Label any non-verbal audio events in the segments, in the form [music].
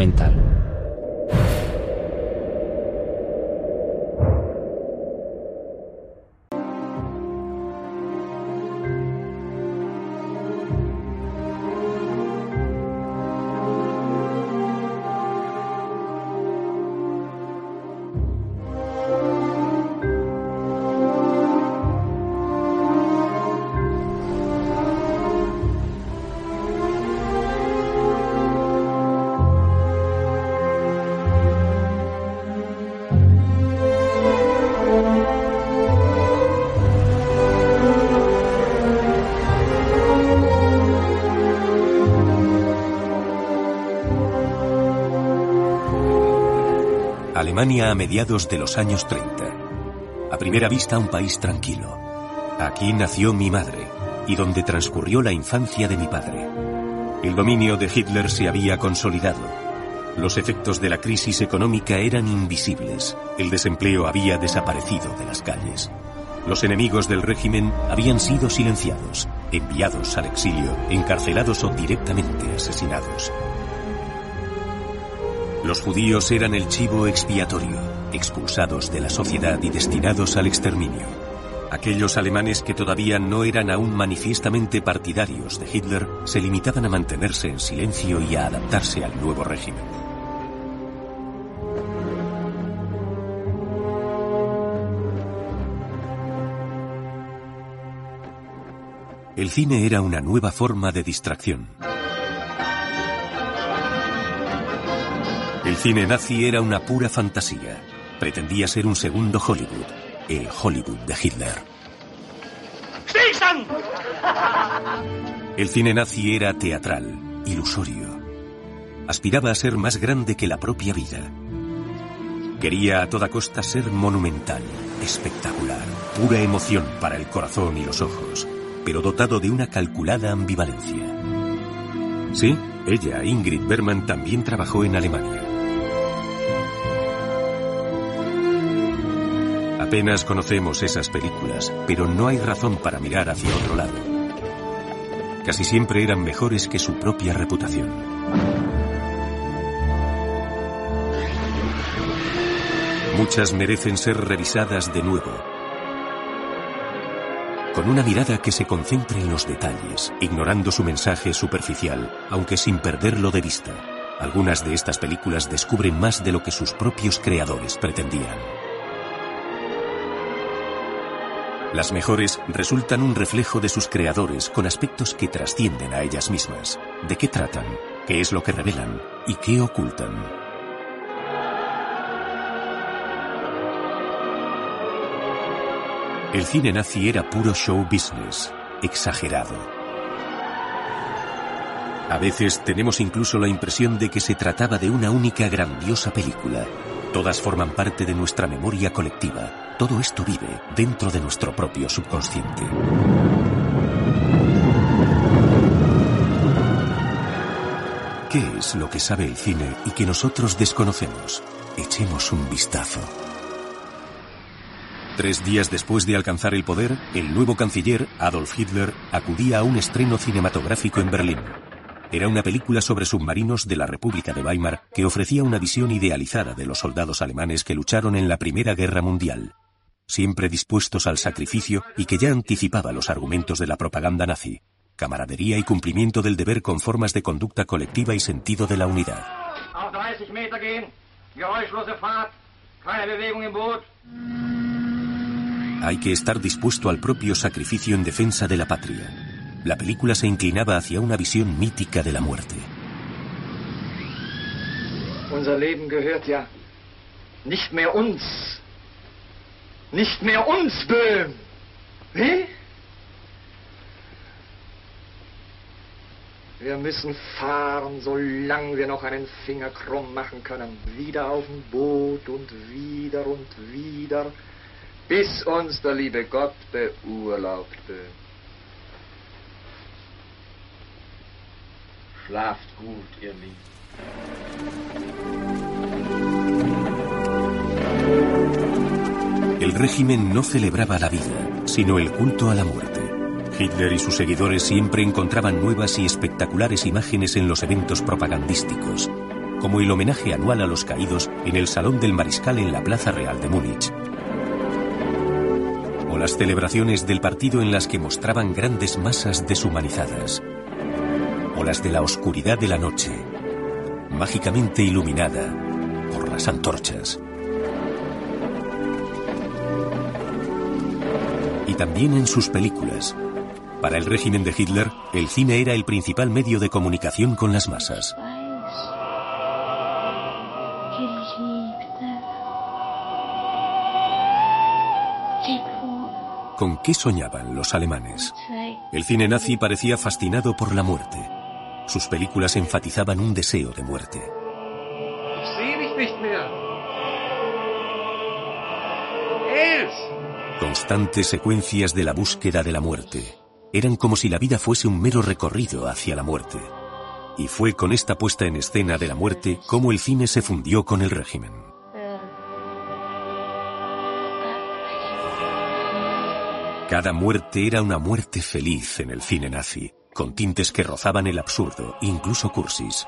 documental. Alemania a mediados de los años 30. A primera vista un país tranquilo. Aquí nació mi madre y donde transcurrió la infancia de mi padre. El dominio de Hitler se había consolidado. Los efectos de la crisis económica eran invisibles. El desempleo había desaparecido de las calles. Los enemigos del régimen habían sido silenciados, enviados al exilio, encarcelados o directamente asesinados. Los judíos eran el chivo expiatorio, expulsados de la sociedad y destinados al exterminio. Aquellos alemanes que todavía no eran aún manifiestamente partidarios de Hitler se limitaban a mantenerse en silencio y a adaptarse al nuevo régimen. El cine era una nueva forma de distracción. El cine nazi era una pura fantasía. Pretendía ser un segundo Hollywood, el Hollywood de Hitler. El cine nazi era teatral, ilusorio. Aspiraba a ser más grande que la propia vida. Quería a toda costa ser monumental, espectacular, pura emoción para el corazón y los ojos, pero dotado de una calculada ambivalencia. Sí, ella, Ingrid Berman, también trabajó en Alemania. Apenas conocemos esas películas, pero no hay razón para mirar hacia otro lado. Casi siempre eran mejores que su propia reputación. Muchas merecen ser revisadas de nuevo, con una mirada que se concentre en los detalles, ignorando su mensaje superficial, aunque sin perderlo de vista. Algunas de estas películas descubren más de lo que sus propios creadores pretendían. Las mejores resultan un reflejo de sus creadores con aspectos que trascienden a ellas mismas. ¿De qué tratan? ¿Qué es lo que revelan? ¿Y qué ocultan? El cine nazi era puro show business, exagerado. A veces tenemos incluso la impresión de que se trataba de una única grandiosa película. Todas forman parte de nuestra memoria colectiva. Todo esto vive dentro de nuestro propio subconsciente. ¿Qué es lo que sabe el cine y que nosotros desconocemos? Echemos un vistazo. Tres días después de alcanzar el poder, el nuevo canciller, Adolf Hitler, acudía a un estreno cinematográfico en Berlín. Era una película sobre submarinos de la República de Weimar que ofrecía una visión idealizada de los soldados alemanes que lucharon en la Primera Guerra Mundial, siempre dispuestos al sacrificio y que ya anticipaba los argumentos de la propaganda nazi, camaradería y cumplimiento del deber con formas de conducta colectiva y sentido de la unidad. Hay que estar dispuesto al propio sacrificio en defensa de la patria. La película se inclinaba hacia una visión mítica de la muerte. Unser Leben gehört ja nicht mehr uns. Nicht mehr uns, Böhm. Wie? Wir müssen fahren, solange wir noch einen Finger krumm machen können. Wieder auf dem Boot und wieder und wieder, bis uns der liebe Gott beurlaubt, Böhm. El régimen no celebraba la vida, sino el culto a la muerte. Hitler y sus seguidores siempre encontraban nuevas y espectaculares imágenes en los eventos propagandísticos. como el homenaje anual a los caídos en el Salón del Mariscal en la Plaza Real de Múnich. O las celebraciones del partido en las que mostraban grandes masas deshumanizadas. O las de la oscuridad de la noche, mágicamente iluminada por las antorchas. Y también en sus películas. Para el régimen de Hitler, el cine era el principal medio de comunicación con las masas. ¿Con qué soñaban los alemanes? El cine nazi parecía fascinado por la muerte. Sus películas enfatizaban un deseo de muerte. Constantes secuencias de la búsqueda de la muerte. Eran como si la vida fuese un mero recorrido hacia la muerte. Y fue con esta puesta en escena de la muerte como el cine se fundió con el régimen. Cada muerte era una muerte feliz en el cine nazi, con tintes que rozaban el absurdo, incluso cursis.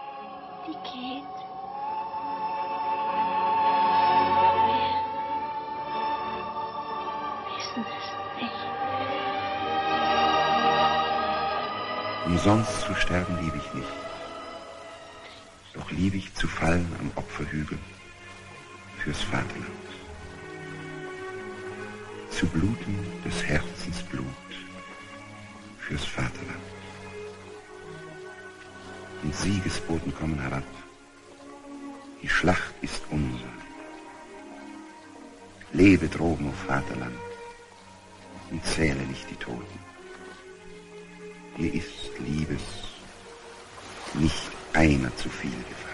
Umsonst zu sterben liebe ich nicht. Doch liebe ich zu fallen am Opferhügel fürs Vaterland. Zu bluten des Herzens Blut fürs Vaterland. Und Siegesboten kommen herab. Die Schlacht ist unser. Lebe droben, o oh Vaterland, und zähle nicht die Toten. Dir ist, Liebes, nicht einer zu viel gefallen.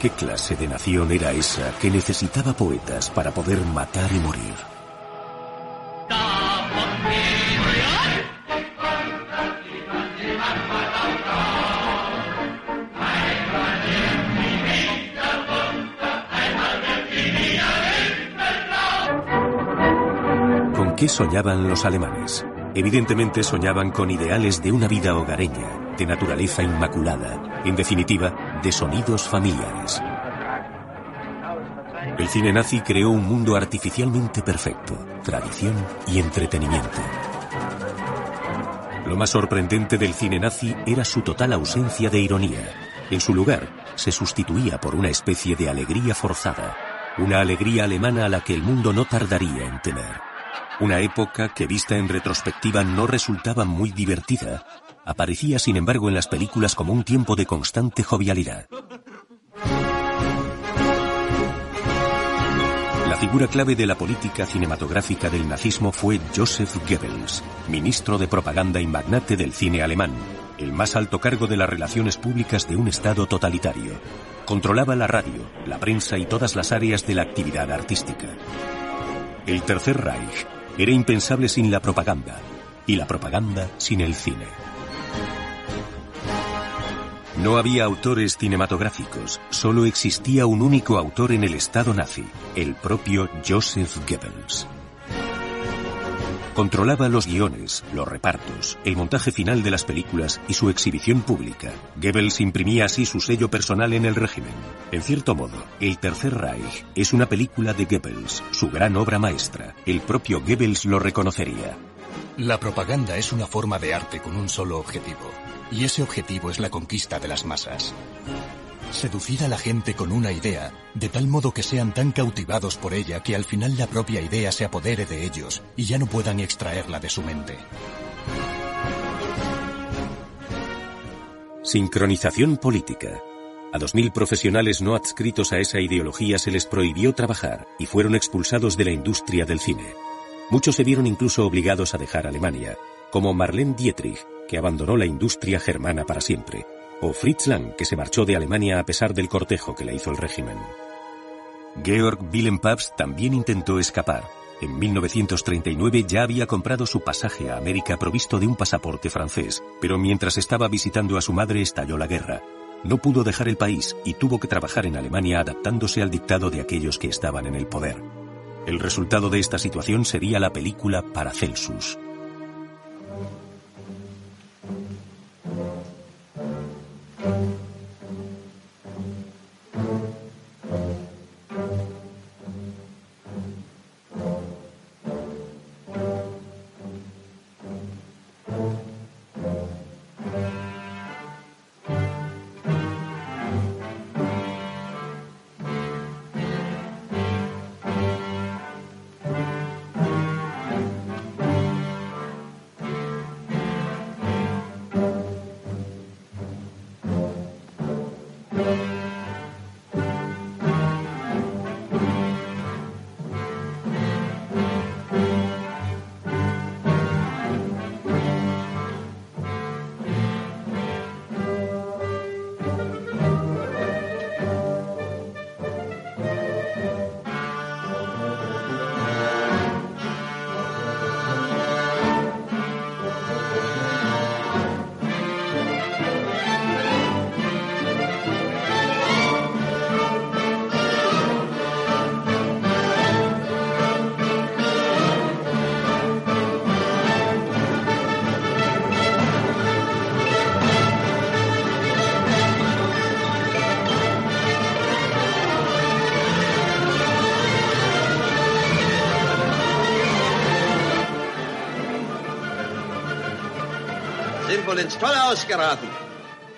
¿Qué clase de nación era esa que necesitaba poetas para poder matar y morir? Qué soñaban los alemanes? Evidentemente soñaban con ideales de una vida hogareña, de naturaleza inmaculada, en definitiva, de sonidos familiares. El cine nazi creó un mundo artificialmente perfecto, tradición y entretenimiento. Lo más sorprendente del cine nazi era su total ausencia de ironía. En su lugar, se sustituía por una especie de alegría forzada, una alegría alemana a la que el mundo no tardaría en temer. Una época que vista en retrospectiva no resultaba muy divertida, aparecía sin embargo en las películas como un tiempo de constante jovialidad. La figura clave de la política cinematográfica del nazismo fue Joseph Goebbels, ministro de propaganda y magnate del cine alemán, el más alto cargo de las relaciones públicas de un Estado totalitario. Controlaba la radio, la prensa y todas las áreas de la actividad artística. El Tercer Reich era impensable sin la propaganda y la propaganda sin el cine. No había autores cinematográficos, solo existía un único autor en el Estado nazi, el propio Joseph Goebbels. Controlaba los guiones, los repartos, el montaje final de las películas y su exhibición pública. Goebbels imprimía así su sello personal en el régimen. En cierto modo, El Tercer Reich es una película de Goebbels, su gran obra maestra. El propio Goebbels lo reconocería. La propaganda es una forma de arte con un solo objetivo, y ese objetivo es la conquista de las masas. Seducir a la gente con una idea, de tal modo que sean tan cautivados por ella que al final la propia idea se apodere de ellos y ya no puedan extraerla de su mente. Sincronización política. A dos mil profesionales no adscritos a esa ideología se les prohibió trabajar y fueron expulsados de la industria del cine. Muchos se vieron incluso obligados a dejar Alemania, como Marlene Dietrich, que abandonó la industria germana para siempre, o Fritz Lang, que se marchó de Alemania a pesar del cortejo que le hizo el régimen. Georg Wilhelm Pabst también intentó escapar. En 1939 ya había comprado su pasaje a América provisto de un pasaporte francés, pero mientras estaba visitando a su madre estalló la guerra. No pudo dejar el país y tuvo que trabajar en Alemania adaptándose al dictado de aquellos que estaban en el poder. El resultado de esta situación sería la película Paracelsus.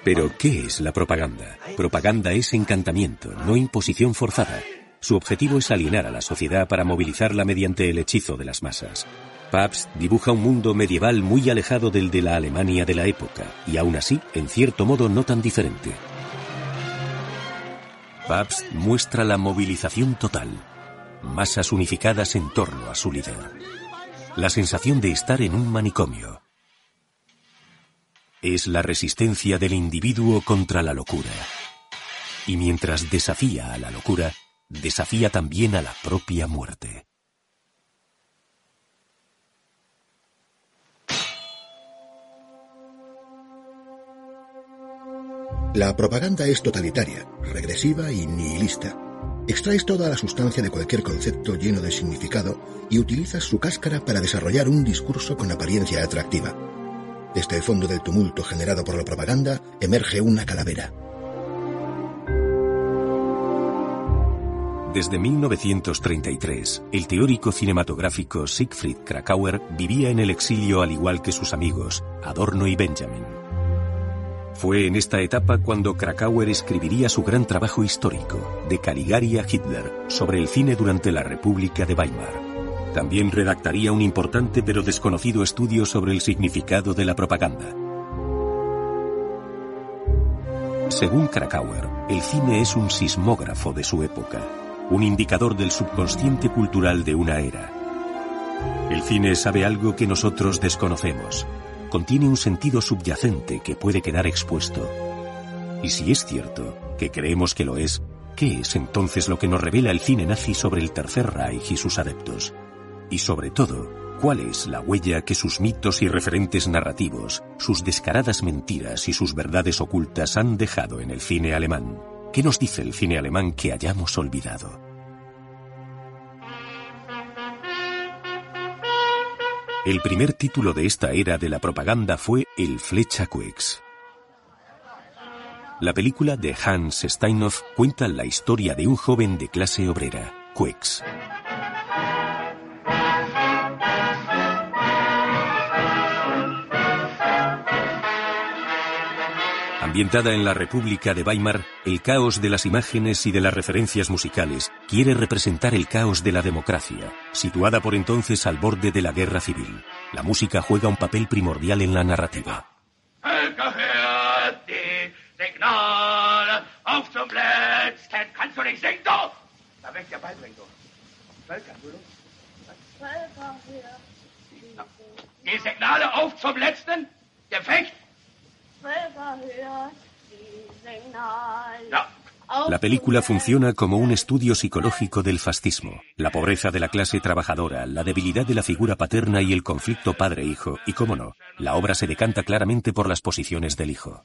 Pero, ¿qué es la propaganda? Propaganda es encantamiento, no imposición forzada. Su objetivo es alienar a la sociedad para movilizarla mediante el hechizo de las masas. Pabst dibuja un mundo medieval muy alejado del de la Alemania de la época, y aún así, en cierto modo, no tan diferente. Pabst muestra la movilización total, masas unificadas en torno a su líder. La sensación de estar en un manicomio. Es la resistencia del individuo contra la locura. Y mientras desafía a la locura, desafía también a la propia muerte. La propaganda es totalitaria, regresiva y nihilista. Extraes toda la sustancia de cualquier concepto lleno de significado y utilizas su cáscara para desarrollar un discurso con apariencia atractiva. Desde el fondo del tumulto generado por la propaganda emerge una calavera. Desde 1933, el teórico cinematográfico Siegfried Krakauer vivía en el exilio al igual que sus amigos, Adorno y Benjamin. Fue en esta etapa cuando Krakauer escribiría su gran trabajo histórico, de Caligari a Hitler, sobre el cine durante la República de Weimar. También redactaría un importante pero desconocido estudio sobre el significado de la propaganda. Según Krakauer, el cine es un sismógrafo de su época, un indicador del subconsciente cultural de una era. El cine sabe algo que nosotros desconocemos. Contiene un sentido subyacente que puede quedar expuesto. Y si es cierto, que creemos que lo es, ¿qué es entonces lo que nos revela el cine nazi sobre el Tercer Reich y sus adeptos? Y sobre todo, ¿cuál es la huella que sus mitos y referentes narrativos, sus descaradas mentiras y sus verdades ocultas han dejado en el cine alemán? ¿Qué nos dice el cine alemán que hayamos olvidado? El primer título de esta era de la propaganda fue El Flecha Quex. La película de Hans Steinhoff cuenta la historia de un joven de clase obrera, Quex. Ambientada en la República de Weimar, el caos de las imágenes y de las referencias musicales quiere representar el caos de la democracia, situada por entonces al borde de la guerra civil. La música juega un papel primordial en la narrativa. Die Signale auf zum letzten la película funciona como un estudio psicológico del fascismo, la pobreza de la clase trabajadora, la debilidad de la figura paterna y el conflicto padre-hijo, y cómo no, la obra se decanta claramente por las posiciones del hijo.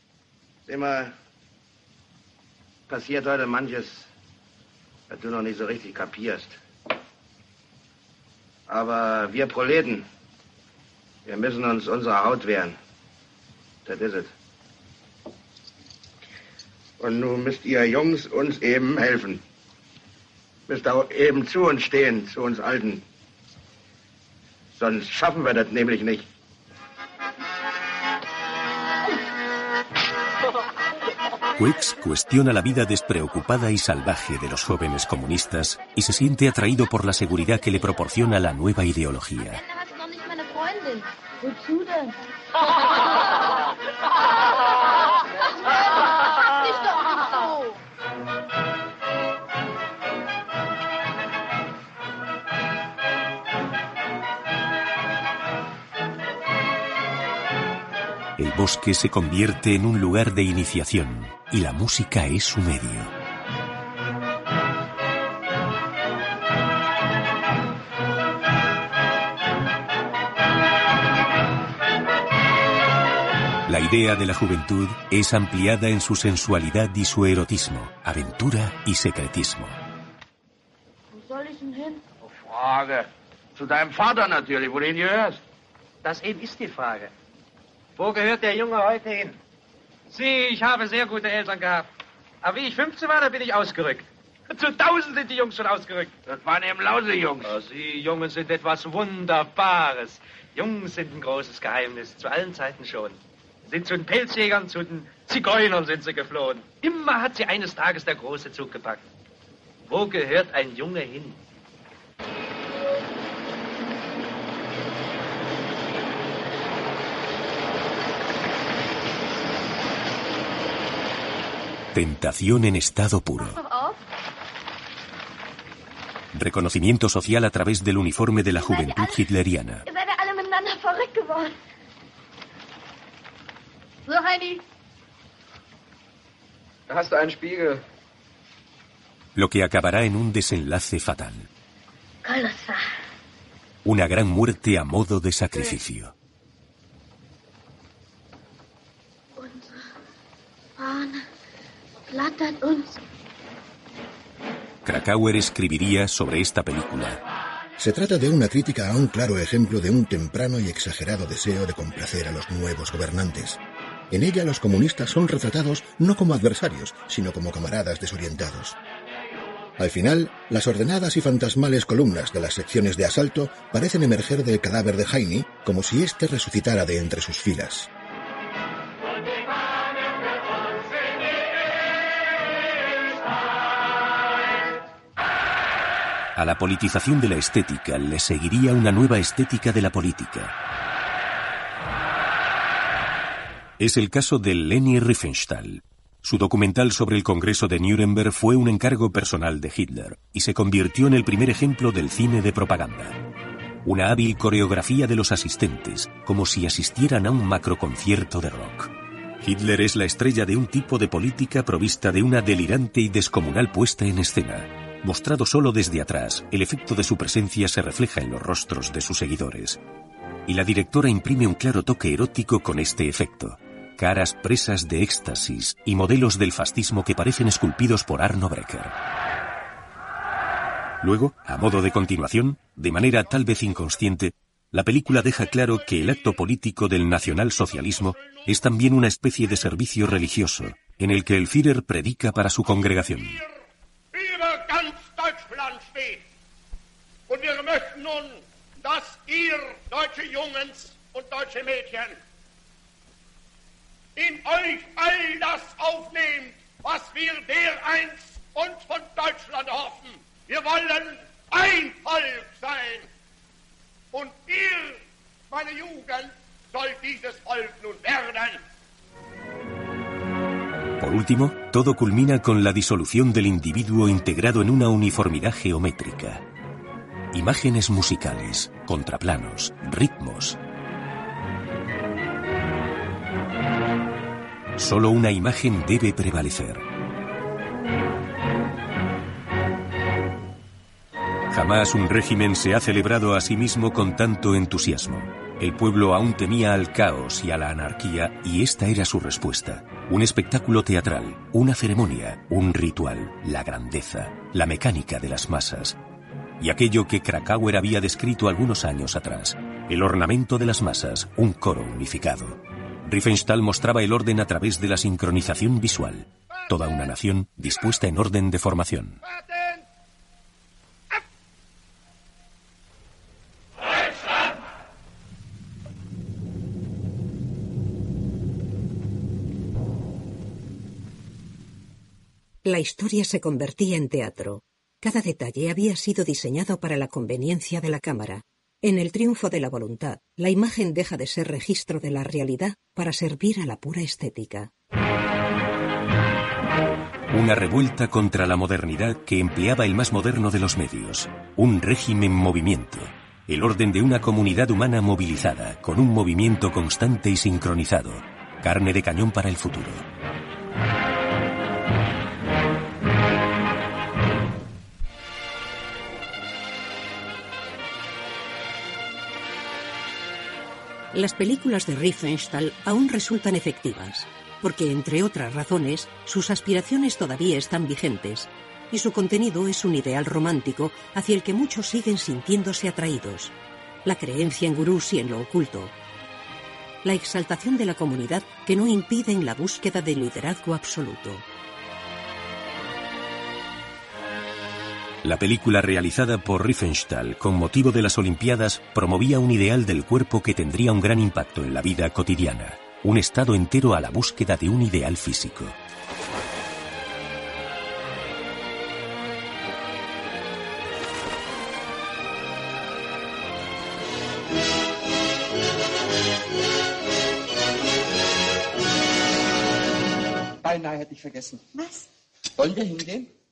Und nun müsst ihr Jungs uns eben helfen. Müsst auch eben zu uns stehen, zu uns Alten. Sonst schaffen wir das nämlich nicht. Quix cuestiona la vida despreocupada y salvaje de los jóvenes comunistas y se siente atraído por la seguridad que le proporciona la nueva ideología. [laughs] bosque se convierte en un lugar de iniciación y la música es su medio. La idea de la juventud es ampliada en su sensualidad y su erotismo, aventura y secretismo. Frage. Zu deinem Vater natürlich, wo du hingehörst. Das eben ist die Frage. Wo gehört der Junge heute hin? Sieh, ich habe sehr gute Eltern gehabt. Aber wie ich 15 war, da bin ich ausgerückt. [laughs] Zu tausend sind die Jungs schon ausgerückt. Das waren eben Lause-Jungs. Oh, Sie Jungen sind etwas Wunderbares. Jungs sind ein großes Geheimnis, zu allen Zeiten schon. sind zu den Pelzjägern, zu den Zigeunern sind sie geflohen. Immer hat sie eines Tages der große Zug gepackt. Wo gehört ein Junge hin? Tentación en estado puro. Reconocimiento social a través del uniforme de la juventud hitleriana. So, Heini, hast du einen Spiegel. Lo que acabará en un desenlace fatal. Una gran muerte a modo de sacrificio. Unsere Fahne uns. Krakauer escribiría sobre esta película. Se trata de una crítica a un claro ejemplo de un temprano y exagerado deseo de complacer a los nuevos gobernantes. En ella los comunistas son retratados no como adversarios, sino como camaradas desorientados. Al final, las ordenadas y fantasmales columnas de las secciones de asalto parecen emerger del cadáver de Heine como si éste resucitara de entre sus filas. A la politización de la estética le seguiría una nueva estética de la política. Es el caso de Leni Riefenstahl. Su documental sobre el Congreso de Nuremberg fue un encargo personal de Hitler y se convirtió en el primer ejemplo del cine de propaganda. Una hábil coreografía de los asistentes, como si asistieran a un macroconcierto de rock. Hitler es la estrella de un tipo de política provista de una delirante y descomunal puesta en escena. Mostrado solo desde atrás, el efecto de su presencia se refleja en los rostros de sus seguidores. Y la directora imprime un claro toque erótico con este efecto. Caras presas de éxtasis y modelos del fascismo que parecen esculpidos por Arno Brecker. Luego, a modo de continuación, de manera tal vez inconsciente, la película deja claro que el acto político del nacionalsocialismo es también una especie de servicio religioso, en el que el Führer predica para su congregación. Deutschland steht. Und wir möchten nun, dass ihr, deutsche Jungens und deutsche Mädchen, in euch all das aufnehmt, was wir dereinst uns von Deutschland hoffen. Wir wollen ein Volk sein. Und ihr, meine Jugend, sollt dieses Volk nun werden. Por último, todo culmina con la disolución del individuo integrado en una uniformidad geométrica. Imágenes musicales, contraplanos, ritmos. Solo una imagen debe prevalecer. Jamás un régimen se ha celebrado a sí mismo con tanto entusiasmo. El pueblo aún temía al caos y a la anarquía y esta era su respuesta. Un espectáculo teatral, una ceremonia, un ritual, la grandeza, la mecánica de las masas. Y aquello que Krakauer había descrito algunos años atrás, el ornamento de las masas, un coro unificado. Riefenstahl mostraba el orden a través de la sincronización visual. Toda una nación dispuesta en orden de formación. La historia se convertía en teatro. Cada detalle había sido diseñado para la conveniencia de la cámara. En el triunfo de la voluntad, la imagen deja de ser registro de la realidad para servir a la pura estética. Una revuelta contra la modernidad que empleaba el más moderno de los medios, un régimen movimiento, el orden de una comunidad humana movilizada, con un movimiento constante y sincronizado, carne de cañón para el futuro. Las películas de Riefenstahl aún resultan efectivas, porque, entre otras razones, sus aspiraciones todavía están vigentes, y su contenido es un ideal romántico hacia el que muchos siguen sintiéndose atraídos. La creencia en gurús y en lo oculto. La exaltación de la comunidad que no impiden la búsqueda del liderazgo absoluto. La película realizada por Riefenstahl con motivo de las Olimpiadas promovía un ideal del cuerpo que tendría un gran impacto en la vida cotidiana. un estado entero a la búsqueda de un ideal físico. Beinahe hätte ich vergessen. Was? Wollen wir hingehen?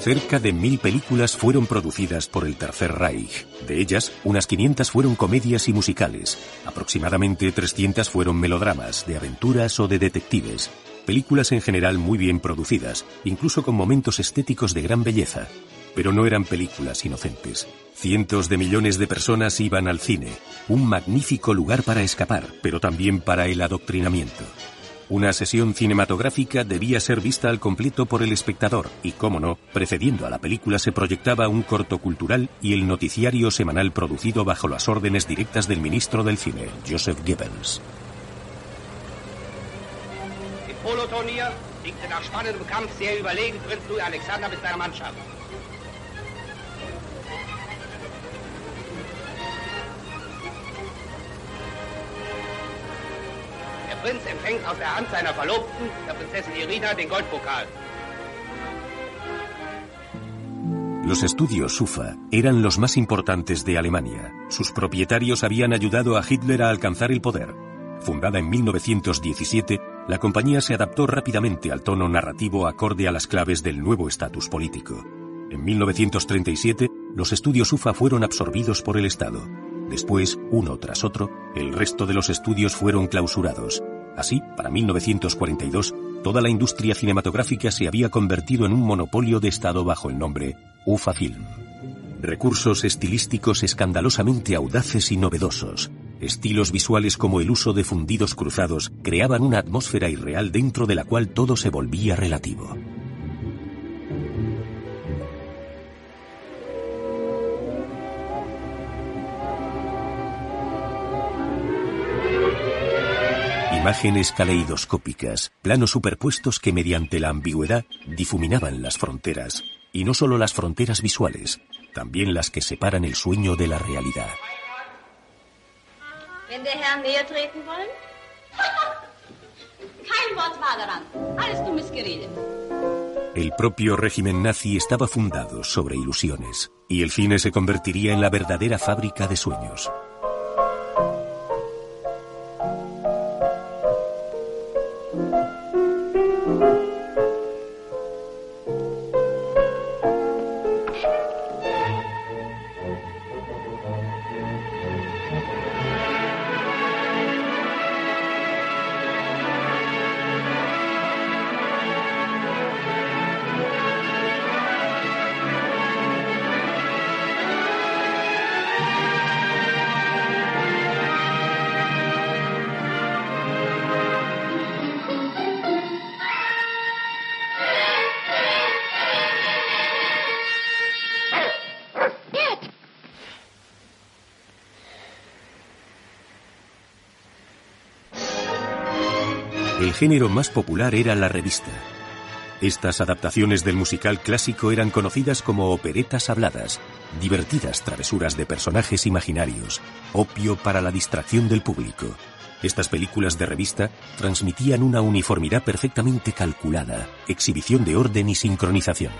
Cerca de mil películas fueron producidas por el Tercer Reich. De ellas, unas 500 fueron comedias y musicales. Aproximadamente 300 fueron melodramas, de aventuras o de detectives. Películas en general muy bien producidas, incluso con momentos estéticos de gran belleza. Pero no eran películas inocentes. Cientos de millones de personas iban al cine, un magnífico lugar para escapar, pero también para el adoctrinamiento. Una sesión cinematográfica debía ser vista al completo por el espectador y, cómo no, precediendo a la película se proyectaba un corto cultural y el noticiario semanal producido bajo las órdenes directas del ministro del cine, Joseph Goebbels. Los estudios SUFA eran los más importantes de Alemania. Sus propietarios habían ayudado a Hitler a alcanzar el poder. Fundada en 1917, la compañía se adaptó rápidamente al tono narrativo acorde a las claves del nuevo estatus político. En 1937, los estudios UFA fueron absorbidos por el Estado. Después, uno tras otro, el resto de los estudios fueron clausurados. Así, para 1942, toda la industria cinematográfica se había convertido en un monopolio de Estado bajo el nombre UFA Film. Recursos estilísticos escandalosamente audaces y novedosos, estilos visuales como el uso de fundidos cruzados, creaban una atmósfera irreal dentro de la cual todo se volvía relativo. Imágenes caleidoscópicas, planos superpuestos que mediante la ambigüedad difuminaban las fronteras, y no solo las fronteras visuales, también las que separan el sueño de la realidad. [laughs] El propio régimen nazi estaba fundado sobre ilusiones, y el cine se convertiría en la verdadera fábrica de sueños. Género más popular era la revista. Estas adaptaciones del musical clásico eran conocidas como operetas habladas, divertidas travesuras de personajes imaginarios, opio para la distracción del público. Estas películas de revista transmitían una uniformidad perfectamente calculada, exhibición de orden y sincronización.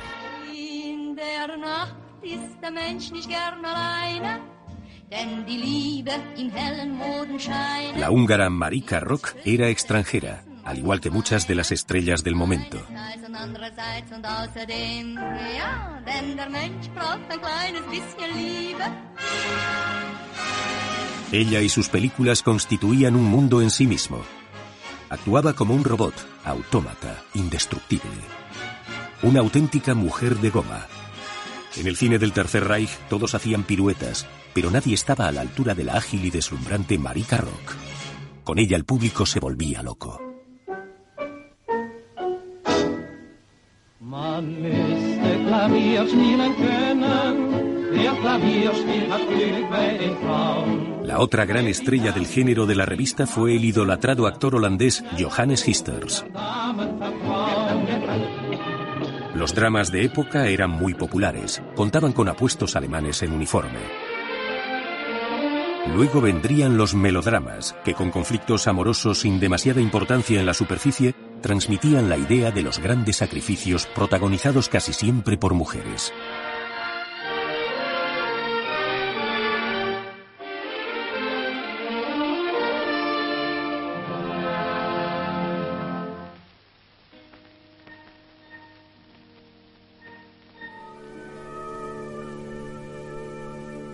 La húngara Marika Rock era extranjera, al igual que muchas de las estrellas del momento. Ella y sus películas constituían un mundo en sí mismo. Actuaba como un robot, autómata, indestructible. Una auténtica mujer de goma. En el cine del Tercer Reich todos hacían piruetas, pero nadie estaba a la altura de la ágil y deslumbrante Marika Rock. Con ella el público se volvía loco. La otra gran estrella del género de la revista fue el idolatrado actor holandés Johannes Histers. Los dramas de época eran muy populares, contaban con apuestos alemanes en uniforme. Luego vendrían los melodramas, que con conflictos amorosos sin demasiada importancia en la superficie, transmitían la idea de los grandes sacrificios protagonizados casi siempre por mujeres.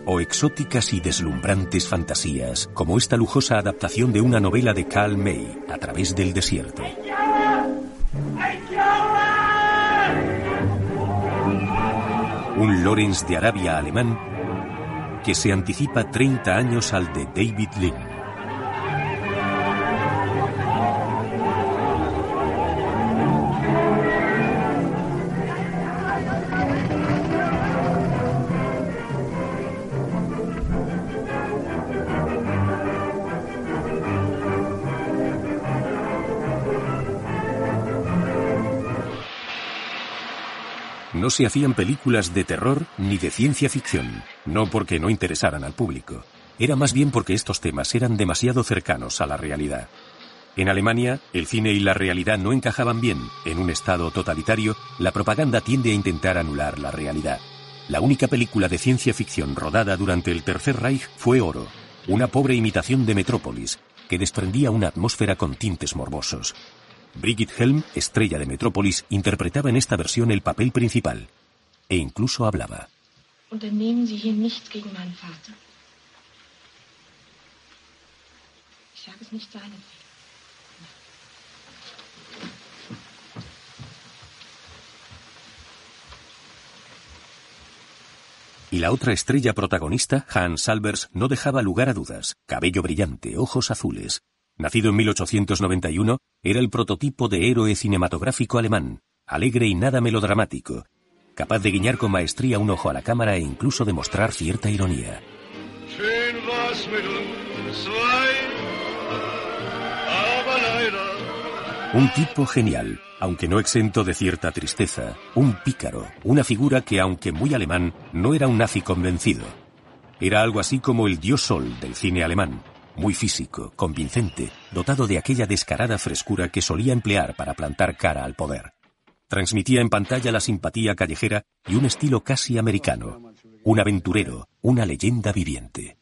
o exóticas y deslumbrantes fantasías, como esta lujosa adaptación de una novela de Carl May, A través del desierto. Un Lorenz de Arabia alemán que se anticipa 30 años al de David Lynn. No se hacían películas de terror ni de ciencia ficción, no porque no interesaran al público, era más bien porque estos temas eran demasiado cercanos a la realidad. En Alemania, el cine y la realidad no encajaban bien. En un estado totalitario, la propaganda tiende a intentar anular la realidad. La única película de ciencia ficción rodada durante el Tercer Reich fue Oro, una pobre imitación de Metrópolis, que desprendía una atmósfera con tintes morbosos. Brigitte Helm, estrella de Metrópolis, interpretaba en esta versión el papel principal e incluso hablaba. Unternehmen Sie hier nichts gegen meinen Vater. Ich sage es nicht seinetwegen. Y la otra estrella protagonista, Hans Salvers, no dejaba lugar a dudas. Cabello brillante, ojos azules, Nacido en 1891, era el prototipo de héroe cinematográfico alemán, alegre y nada melodramático, capaz de guiñar con maestría un ojo a la cámara e incluso de mostrar cierta ironía. Un tipo genial, aunque no exento de cierta tristeza, un pícaro, una figura que, aunque muy alemán, no era un nazi convencido. Era algo así como el dios sol del cine alemán, muy físico, convincente, dotado de aquella descarada frescura que solía emplear para plantar cara al poder. Transmitía en pantalla la simpatía callejera y un estilo casi americano, un aventurero, una leyenda viviente.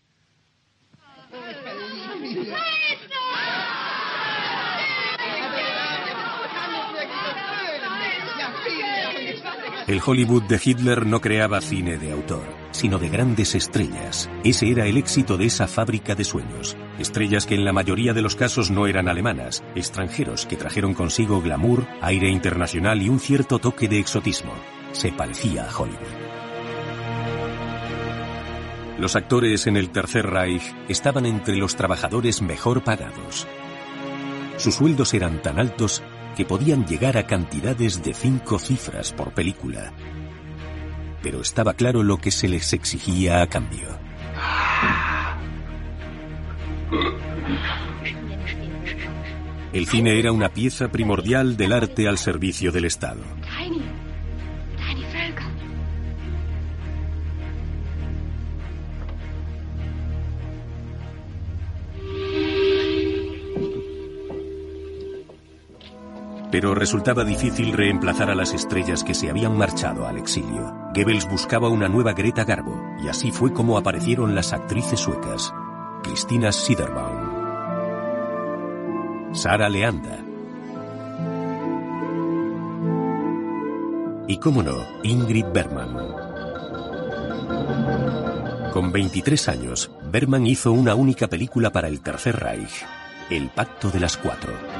El Hollywood de Hitler no creaba cine de autor, sino de grandes estrellas. Ese era el éxito de esa fábrica de sueños. Estrellas que en la mayoría de los casos no eran alemanas, extranjeros que trajeron consigo glamour, aire internacional y un cierto toque de exotismo. Se parecía a Hollywood. Los actores en el Tercer Reich estaban entre los trabajadores mejor pagados. Sus sueldos eran tan altos podían llegar a cantidades de cinco cifras por película. Pero estaba claro lo que se les exigía a cambio. El cine era una pieza primordial del arte al servicio del Estado. Pero resultaba difícil reemplazar a las estrellas que se habían marchado al exilio. Goebbels buscaba una nueva Greta Garbo, y así fue como aparecieron las actrices suecas. Cristina Siderbaum, Sara Leanda, y cómo no, Ingrid Bergman. Con 23 años, Bergman hizo una única película para el Tercer Reich, El Pacto de las Cuatro.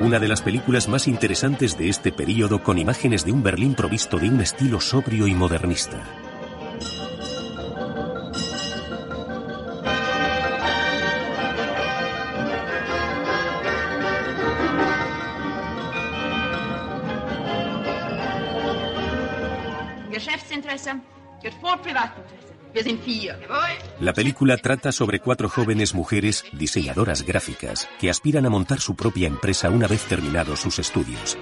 Una de las películas más interesantes de este período con imágenes de un Berlín provisto de un estilo sobrio y modernista. La película trata sobre cuatro jóvenes mujeres diseñadoras gráficas que aspiran a montar su propia empresa una vez terminados sus estudios.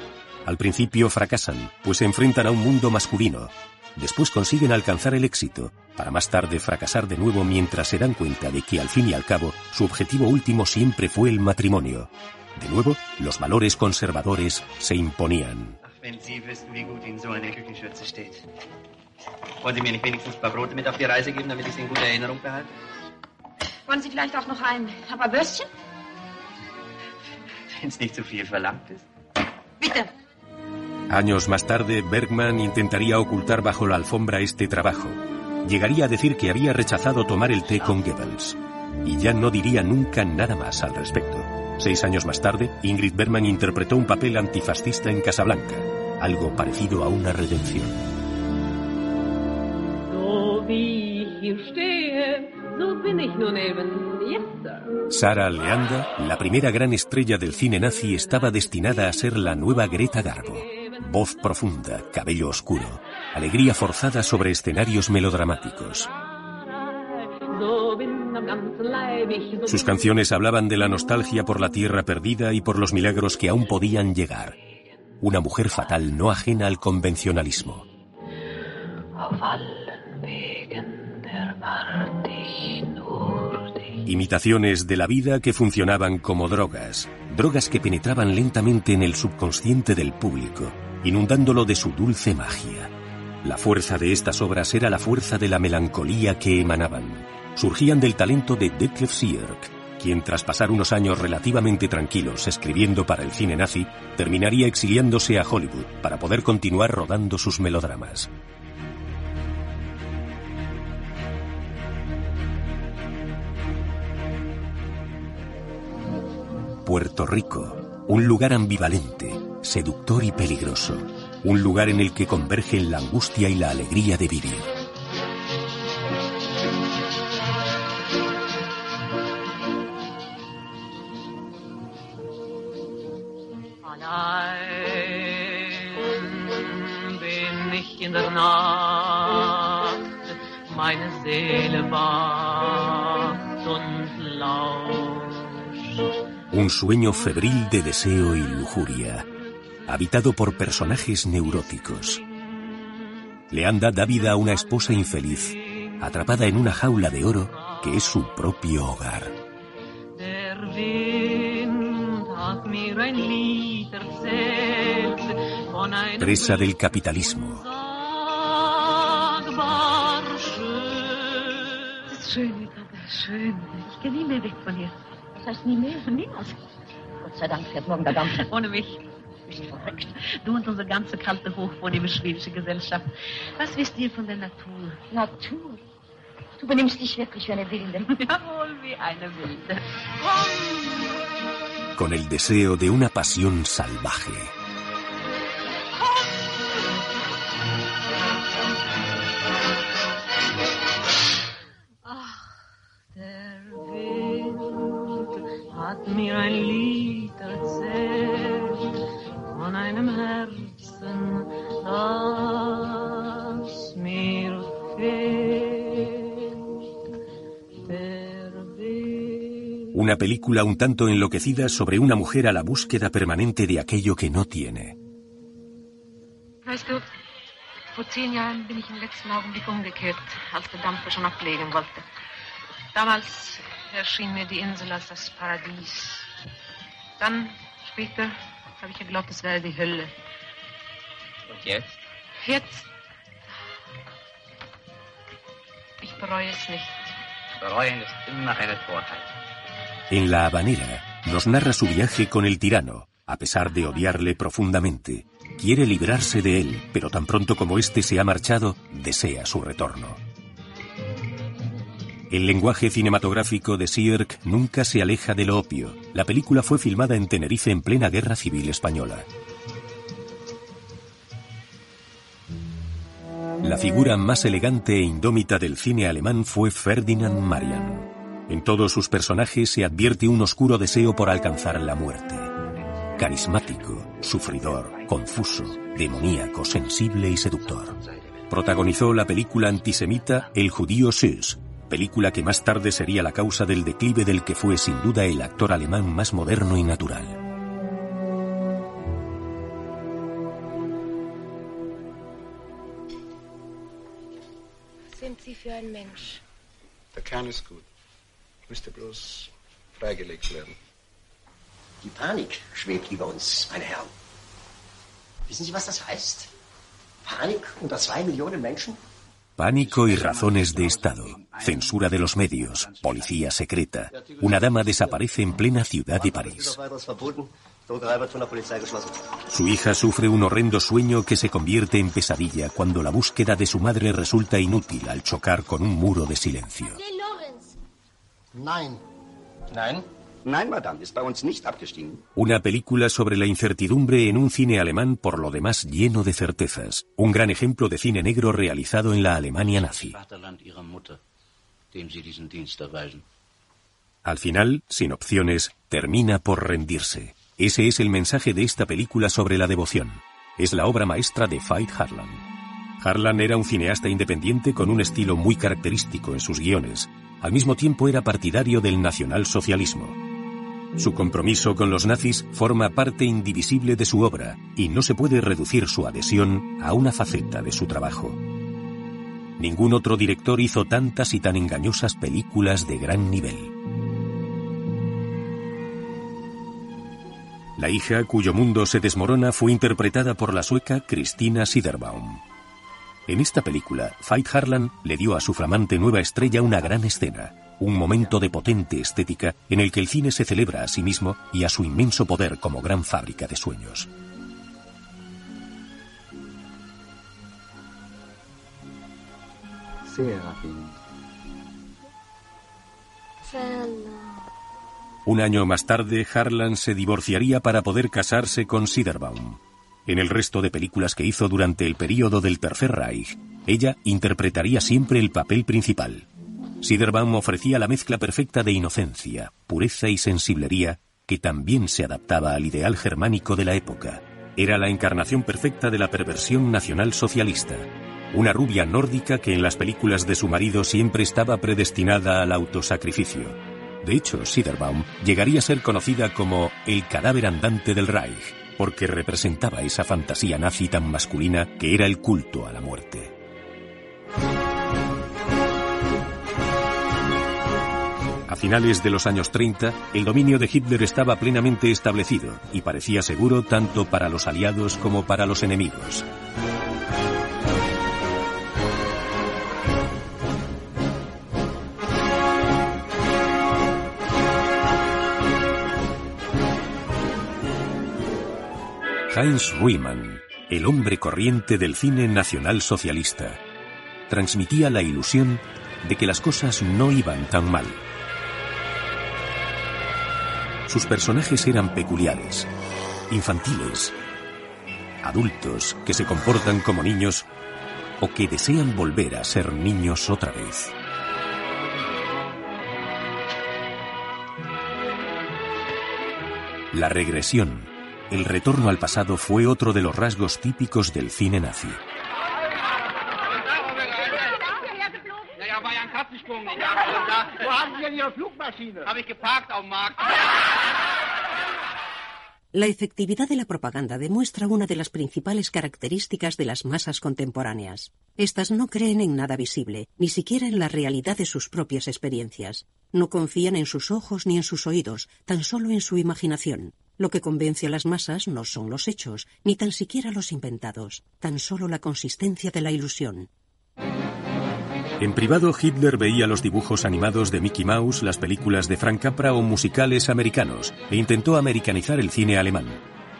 Al principio fracasan, pues se enfrentan a un mundo masculino. Después consiguen alcanzar el éxito, para más tarde fracasar de nuevo mientras se dan cuenta de que al fin y al cabo su objetivo último siempre fue el matrimonio. De nuevo, los valores conservadores se imponían. Wollen Sie mir nicht wenigstens ein paar Brote mit auf die Reise geben, damit ich sie in guter Erinnerung behalte? Wollen Sie vielleicht auch noch ein paar Würstchen? Wenn es nicht zu viel verlangt ist. Bitte. Años más tarde, Bergman intentaría ocultar bajo la alfombra este trabajo. Llegaría a decir que había rechazado tomar el té con Goebbels. Y ya no diría nunca nada más al respecto. Seis años más tarde, Ingrid Bergman interpretó un papel antifascista en Casablanca, algo parecido a una redención. So wie ich hier stehe, so bin ich nun eben jetzt. Sara Leanda, la primera gran estrella del cine nazi, estaba destinada a ser la nueva Greta Garbo. Voz profunda, cabello oscuro, alegría forzada sobre escenarios melodramáticos. Sus canciones hablaban de la nostalgia por la tierra perdida y por los milagros que aún podían llegar. Una mujer fatal no ajena al convencionalismo. Imitaciones de la vida que funcionaban como drogas, drogas que penetraban lentamente en el subconsciente del público, inundándolo de su dulce magia. La fuerza de estas obras era la fuerza de la melancolía que emanaban. Surgían del talento de Detlef Sierck, quien tras pasar unos años relativamente tranquilos escribiendo para el cine nazi, terminaría exiliándose a Hollywood para poder continuar rodando sus melodramas. Puerto Rico, un lugar ambivalente, seductor y peligroso, un lugar en el que convergen la angustia y la alegría de vivir. Un sueño febril de deseo y lujuria, habitado por personajes neuróticos. Leanda da vida a una esposa infeliz, atrapada en una jaula de oro que es su propio hogar. Presa del capitalismo. Das gehe nie mehr heißt nie? Niemals. Gott sei Dank fährt morgen der Dampfer. [laughs] Ohne mich. Bist du verrückt? Du und unsere ganze kalte, hochvornehme schwedische Gesellschaft. Was wisst ihr von der Natur? Natur. Du benimmst dich wirklich wie eine Wilde. [laughs] Jawohl, wie eine Wilde. con el deseo de una pasión salvaje. Hat mir ein Lied erzählt von einem Herzen, das mir fehlt. Der Wind Una película un tanto enloquecida sobre una mujer a la búsqueda permanente de aquello que no tiene. Weißt du, vor zehn Jahren bin ich im letzten Augenblick umgekehrt, als der Dampfer schon ablegen wollte. Damals erschien mir die Insel als das Paradies. Dann, später, habe ich geglaubt, es wäre die Hölle. Und jetzt? Jetzt. Ich bereue es nicht. Bereuen ist immer eine Torheit. En La Habanera nos narra su viaje con el tirano, a pesar de odiarle profundamente. Quiere librarse de él, pero tan pronto como éste se ha marchado, desea su retorno. El lenguaje cinematográfico de Sierck nunca se aleja de lo opio. La película fue filmada en Tenerife en plena Guerra Civil Española. La figura más elegante e indómita del cine alemán fue Ferdinand Marian. En todos sus personajes se advierte un oscuro deseo por alcanzar la muerte. Carismático, sufridor, confuso, demoníaco, sensible y seductor. Protagonizó la película antisemita El judío Süß, película que más tarde sería la causa del declive del que fue sin duda el actor alemán más moderno y natural. sind Sie für ein Mensch? Der Kern ist gut. Müsste bloß freigelegt werden. Die Panik schwebt über uns, meine Herren. Wissen Sie, was das heißt? Panik unter zwei Millionen Menschen? Pánico y razones de Estado, censura de los medios, policía secreta. Una dama desaparece en plena ciudad de París. Su hija sufre un horrendo sueño que se convierte en pesadilla cuando la búsqueda de su madre resulta inútil al chocar con un muro de silencio. Nein. Nein? Nein, Madame, ist bei uns nicht abgestiegen. Una película sobre la incertidumbre en un cine alemán por lo demás lleno de certezas. Un gran ejemplo de cine negro realizado en la Alemania nazi. Al final, sin opciones, termina por rendirse. Ese es el mensaje de esta película sobre la devoción. Es la obra maestra de Veit Harlan. Harlan era un cineasta independiente con un estilo muy característico en sus guiones. Al mismo tiempo era partidario del nacionalsocialismo. Su compromiso con los nazis forma parte indivisible de su obra y no se puede reducir su adhesión a una faceta de su trabajo. Ningún otro director hizo tantas y tan engañosas películas de gran nivel. La hija cuyo mundo se desmorona fue interpretada por la sueca Christina Siderbaum. En esta película, Veit Harlan le dio a su flamante nueva estrella una gran escena, un momento de potente estética en el que el cine se celebra a sí mismo y a su inmenso poder como gran fábrica de sueños. Un año más tarde, Harlan se divorciaría para poder casarse con Siderbaum. En el resto de películas que hizo durante el período del Tercer Reich, ella interpretaría siempre el papel principal. Siderbaum ofrecía la mezcla perfecta de inocencia, pureza y sensiblería que también se adaptaba al ideal germánico de la época. Era la encarnación perfecta de la perversión nacional socialista. Una rubia nórdica que en las películas de su marido siempre estaba predestinada al autosacrificio. De hecho, Siderbaum llegaría a ser conocida como el cadáver andante del Reich, porque representaba esa fantasía nazi tan masculina que era el culto a la muerte. A finales de los años 30, el dominio de Hitler estaba plenamente establecido y parecía seguro tanto para los aliados como para los enemigos. Heinz Riemann, el hombre corriente del cine nacional-socialista, transmitía la ilusión de que las cosas no iban tan mal. Sus personajes eran peculiares, infantiles, adultos que se comportan como niños o que desean volver a ser niños otra vez. La regresión, el retorno al pasado fue otro de los rasgos típicos del cine nazi. Naja, war ja ein Katzensprung. Wo haben Sie denn Ihre Flugmaschine? Habe ich geparkt auf dem Markt. La efectividad de la propaganda demuestra una de las principales características de las masas contemporáneas. Estas no creen en nada visible, ni siquiera en la realidad de sus propias experiencias. No confían en sus ojos ni en sus oídos, tan solo en su imaginación. Lo que convence a las masas no son los hechos, ni tan siquiera los inventados, tan solo la consistencia de la ilusión. En privado, Hitler veía los dibujos animados de Mickey Mouse, las películas de Frank Capra o musicales americanos, e intentó americanizar el cine alemán.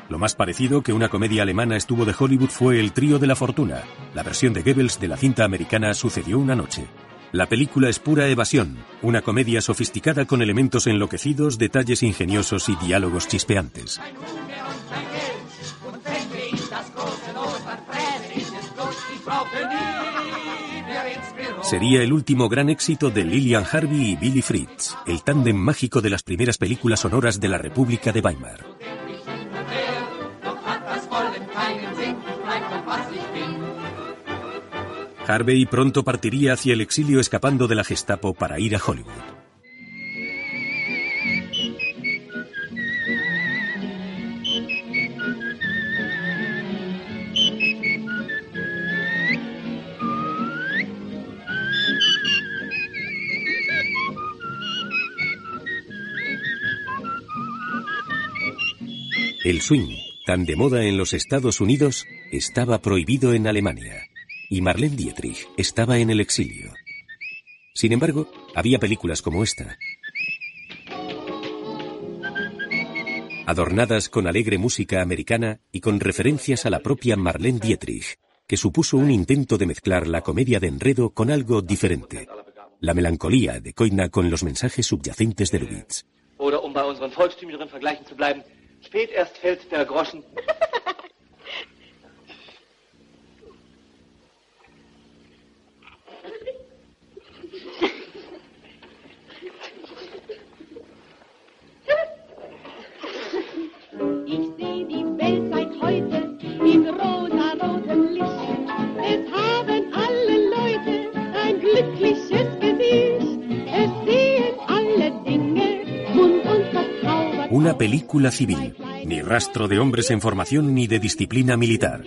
Lo más parecido que una comedia alemana estuvo de Hollywood fue El Trío de la Fortuna. La versión de Goebbels de la cinta americana sucedió una noche. La película es pura evasión, una comedia sofisticada con elementos enloquecidos, detalles ingeniosos y diálogos chispeantes. Sería el último gran éxito de Lillian Harvey y Billy Fritz, el tándem mágico de las primeras películas sonoras de la República de Weimar. Harvey pronto partiría hacia el exilio escapando de la Gestapo para ir a Hollywood. El swing, tan de moda en los Estados Unidos, estaba prohibido en Alemania. Y Marlene Dietrich estaba en el exilio. Sin embargo, había películas como esta. Adornadas con alegre música americana y con referencias a la propia Marlene Dietrich, que supuso un intento de mezclar la comedia de enredo con algo diferente. La melancolía de Koina con los mensajes subyacentes de Lubitsch. Oder um bei unseren volkstümlicheren Vergleichen zu bleiben, spät erst fällt der Groschen. [laughs] película civil. Ni rastro de hombres en formación ni de disciplina militar.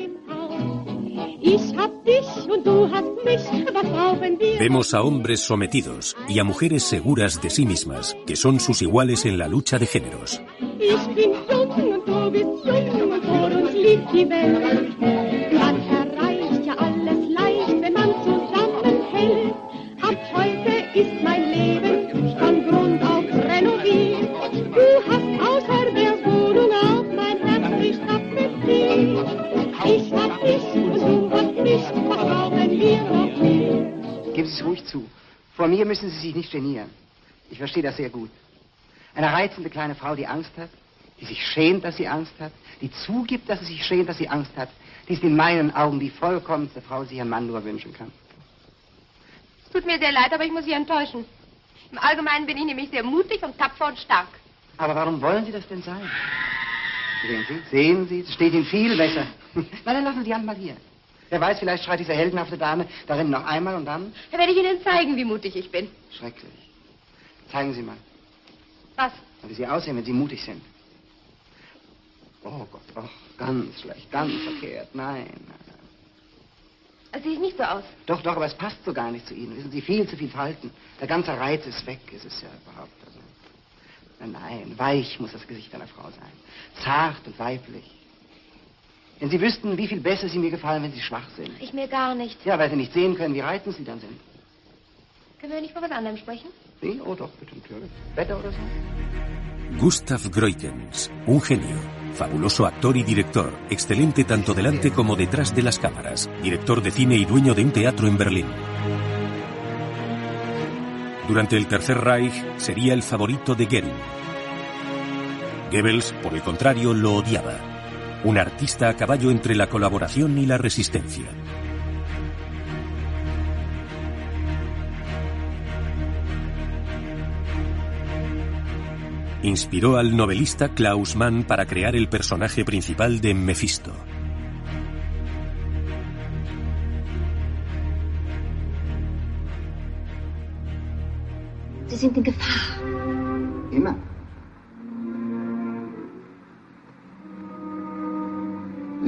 Vemos a hombres sometidos y a mujeres seguras de sí mismas, que son sus iguales en la lucha de géneros. Mir müssen Sie sich nicht genieren. Ich verstehe das sehr gut. Eine reizende kleine Frau, die Angst hat, die sich schämt, dass sie Angst hat, die zugibt, dass sie sich schämt, dass sie Angst hat, die ist in meinen Augen die vollkommenste Frau, die sich ein Mann nur wünschen kann. Es tut mir sehr leid, aber ich muss Sie enttäuschen. Im Allgemeinen bin ich nämlich sehr mutig und tapfer und stark. Aber warum wollen Sie das denn sein? Sehen Sie, sehen Sie, es steht Ihnen viel besser. [laughs] Na, dann lassen Sie die Hand mal hier. Wer weiß, vielleicht schreit diese heldenhafte Dame darin noch einmal und dann... Da werde ich Ihnen zeigen, wie mutig ich bin. Schrecklich. Zeigen Sie mal, Was? wie Sie aussehen, wenn Sie mutig sind. Oh Gott, oh, ganz schlecht, ganz verkehrt. Nein, nein. Also sehe ich nicht so aus. Doch, doch, aber es passt so gar nicht zu Ihnen. Wissen Sie, viel zu viel Falten. Der ganze Reiz ist weg, ist es ja überhaupt. Also. Nein, nein, weich muss das Gesicht einer Frau sein. Zart und weiblich. Wenn Sie wüssten, wie viel besser Sie mir gefallen, wenn Sie schwach sind. Ich mir gar nicht. Ja, weil Sie nicht sehen können, wie reizend Sie dann sind. Können wir nicht mal was anderem sprechen? Sie? Oh doch, bitte, natürlich. Wetter oder so? Gustav Groikens, un genio, fabuloso actor y director, excelente tanto delante como detrás de las cámaras, director de cine y dueño de un teatro en Berlín. Durante el Tercer Reich sería el favorito de Goering. Goebbels, por el contrario, lo odiaba. Un artista a caballo entre la colaboración y la resistencia. Inspiró al novelista Klaus Mann para crear el personaje principal de Mephisto. Sie sind in Gefahr. Immer.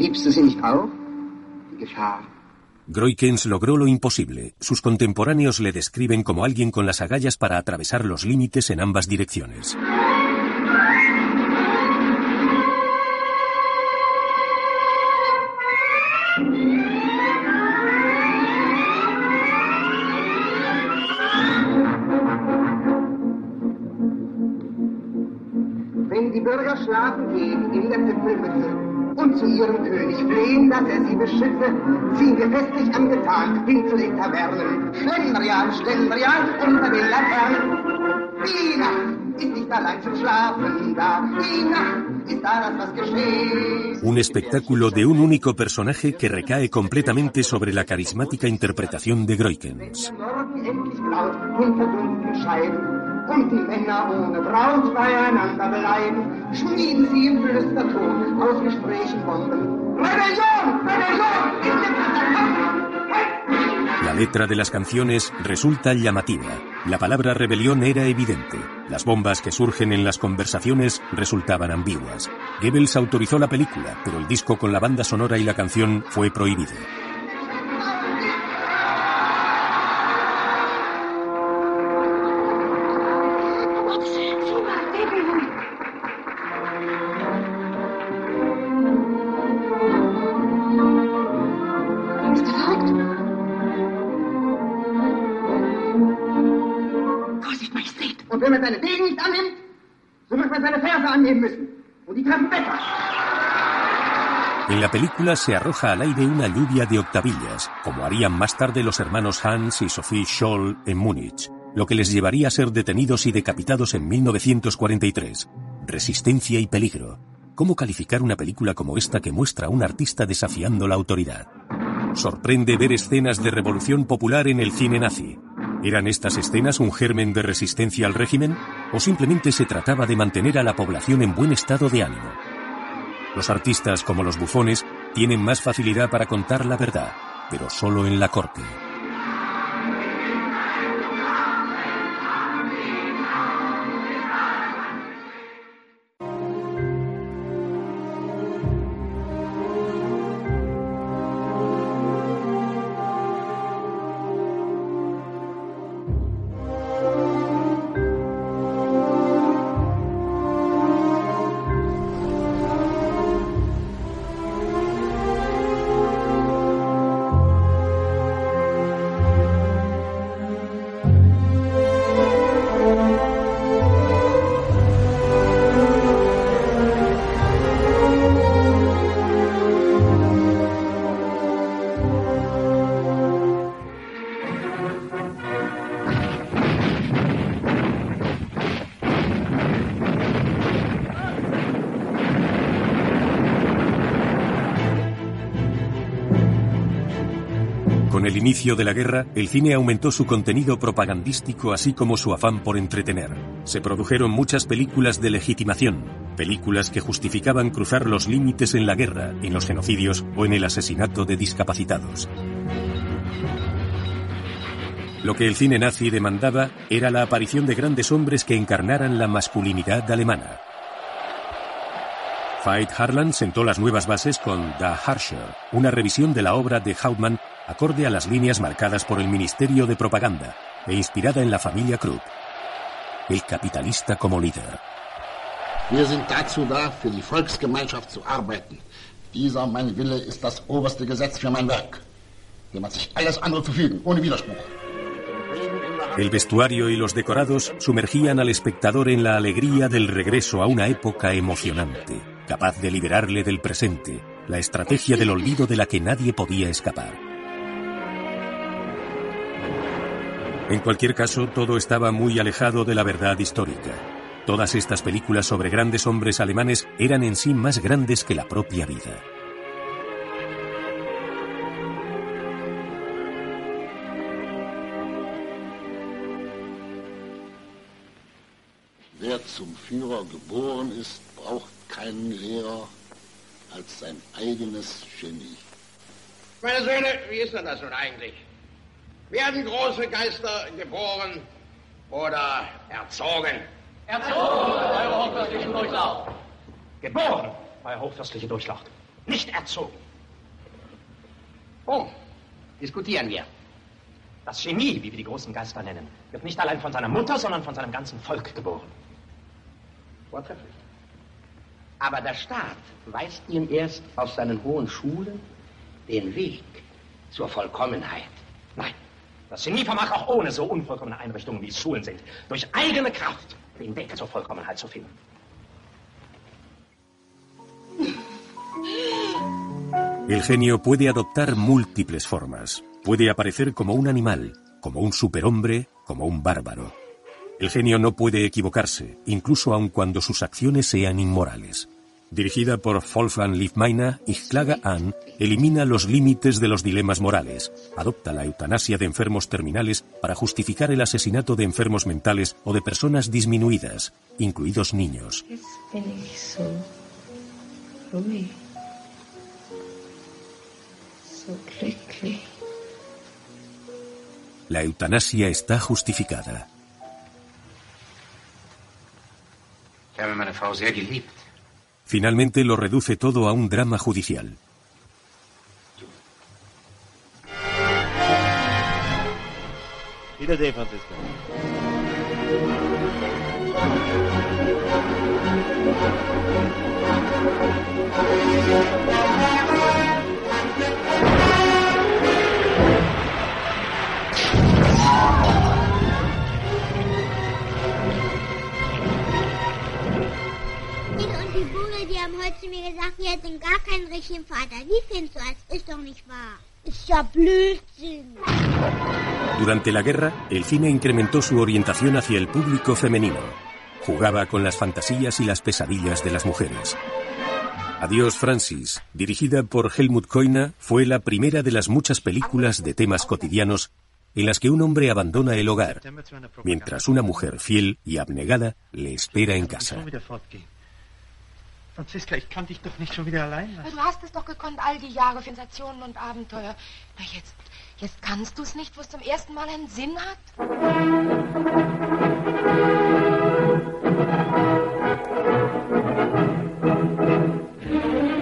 Liebst du sie nicht auch? Die Gefahr. Groikens logró lo imposible. Sus contemporáneos le describen como alguien con las agallas para atravesar los límites en ambas direcciones. Wenn die Bürger schlafen gehen in der und zu ihrem König flehen, dass er sie beschütze, ziehen wir festlich hin zu den Tavernen. Schlendrian, Schlendrian unter den Laternen. Die Nacht ist nicht allein zum Schlafen da. Die Nacht ist da das, was geschieht. Un espectáculo de un único personaje que recae completamente sobre la carismática interpretación de Groikens. La letra de las canciones resulta llamativa. La palabra rebelión era evidente. Las bombas que surgen en las conversaciones resultaban ambiguas. Goebbels autorizó la película, pero el disco con la banda sonora y la canción fue prohibido. En la película se arroja al aire una lluvia de octavillas, como harían más tarde los hermanos Hans y Sophie Scholl en Múnich, lo que les llevaría a ser detenidos y decapitados en 1943. Resistencia y peligro. ¿Cómo calificar una película como esta que muestra a un artista desafiando la autoridad? Sorprende ver escenas de revolución popular en el cine nazi. ¿Eran estas escenas un germen de resistencia al régimen? ¿O simplemente se trataba de mantener a la población en buen estado de ánimo? Los artistas, como los bufones, tienen más facilidad para contar la verdad, pero solo en la corte. Inicio de la guerra, el cine aumentó su contenido propagandístico así como su afán por entretener. Se produjeron muchas películas de legitimación, películas que justificaban cruzar los límites en la guerra, en los genocidios o en el asesinato de discapacitados. Lo que el cine nazi demandaba era la aparición de grandes hombres que encarnaran la masculinidad alemana. Veit Harlan sentó las nuevas bases con Da Harscher, una revisión de la obra de Hauptmann acorde a las líneas marcadas por el Ministerio de Propaganda e inspirada en la familia Krupp. El capitalista como líder. Wir sind dazu da, für die Volksgemeinschaft zu arbeiten. Dieser mein Wille ist das oberste Gesetz für mein Werk. Dem sich alles andere zu fügen, ohne Widerspruch. El vestuario y los decorados sumergían al espectador en la alegría del regreso a una época emocionante, capaz de liberarle del presente, la estrategia del olvido de la que nadie podía escapar. En cualquier caso, todo estaba muy alejado de la verdad histórica. Todas estas películas sobre grandes hombres alemanes eran en sí más grandes que la propia vida. Wer zum Führer geboren ist, keinen Lehrer als sein eigenes Genie. Meine Söhne, wie ist denn das nun eigentlich? Werden große Geister geboren oder erzogen? Erzogen, Euer hochfürstlichen Durchlaucht. Geboren, Euer hochfürstliche Durchlaucht. Nicht erzogen. Oh, diskutieren wir. Das Genie, wie wir die großen Geister nennen, wird nicht allein von seiner Mutter, sondern von seinem ganzen Volk geboren. Vortrefflich. Aber der Staat weist ihm erst auf seinen hohen Schulen den Weg Vollkommenheit. Nein, das Genie vermag auch so unvollkommene Einrichtungen, wie Schulen sind, durch eigene Kraft den Weg zur Vollkommenheit zu finden. El genio puede adoptar múltiples formas. Puede aparecer como un animal, como un superhombre, como un bárbaro. El genio no puede equivocarse, incluso aun cuando sus acciones sean inmorales. Dirigida por Wolfgang Liefmeiner, Ichlaga An elimina los límites de los dilemas morales, adopta la eutanasia de enfermos terminales para justificar el asesinato de enfermos mentales o de personas disminuidas, incluidos niños. La eutanasia está justificada. Ich habe meine Frau sehr geliebt. Finalmente lo reduce todo a un drama judicial. Wiedersehen, Franziska. gesagt, wir hätten gar keinen richtigen Vater. Wie findest du das? Ist doch nicht wahr. Durante la guerra, el cine incrementó su orientación hacia el público femenino. Jugaba con las fantasías y las pesadillas de las mujeres. Adiós Francis, dirigida por Helmut Koina, fue la primera de las muchas películas de temas cotidianos en las que un hombre abandona el hogar, mientras una mujer fiel y abnegada le espera en casa. Franziska, ich kann dich doch nicht schon wieder allein lassen. Du hast es doch gekonnt, all die Jahre Sensationen und Abenteuer. Na jetzt, jetzt kannst du es nicht, wo es zum ersten Mal einen Sinn hat?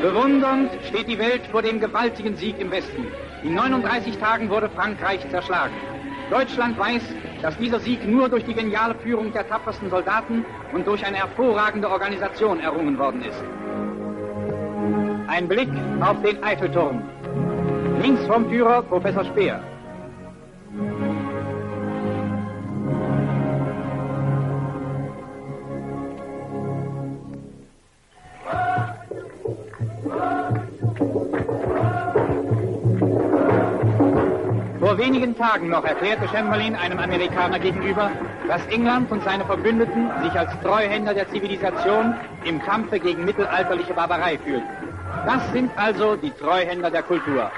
Bewundernd steht die Welt vor dem gewaltigen Sieg im Westen. In 39 Tagen wurde Frankreich zerschlagen. Deutschland weiß, dass dieser Sieg nur durch die geniale Führung der tapfersten Soldaten und durch eine hervorragende Organisation errungen worden ist. Ein Blick auf den Eiffelturm. Links vom Führer Professor Speer. Wenigen Tagen noch erklärte Chamberlain einem Amerikaner gegenüber, dass England und seine Verbündeten sich als Treuhänder der Zivilisation im Kampfe gegen mittelalterliche Barbarei fühlten. Das sind also die Treuhänder der Kultur.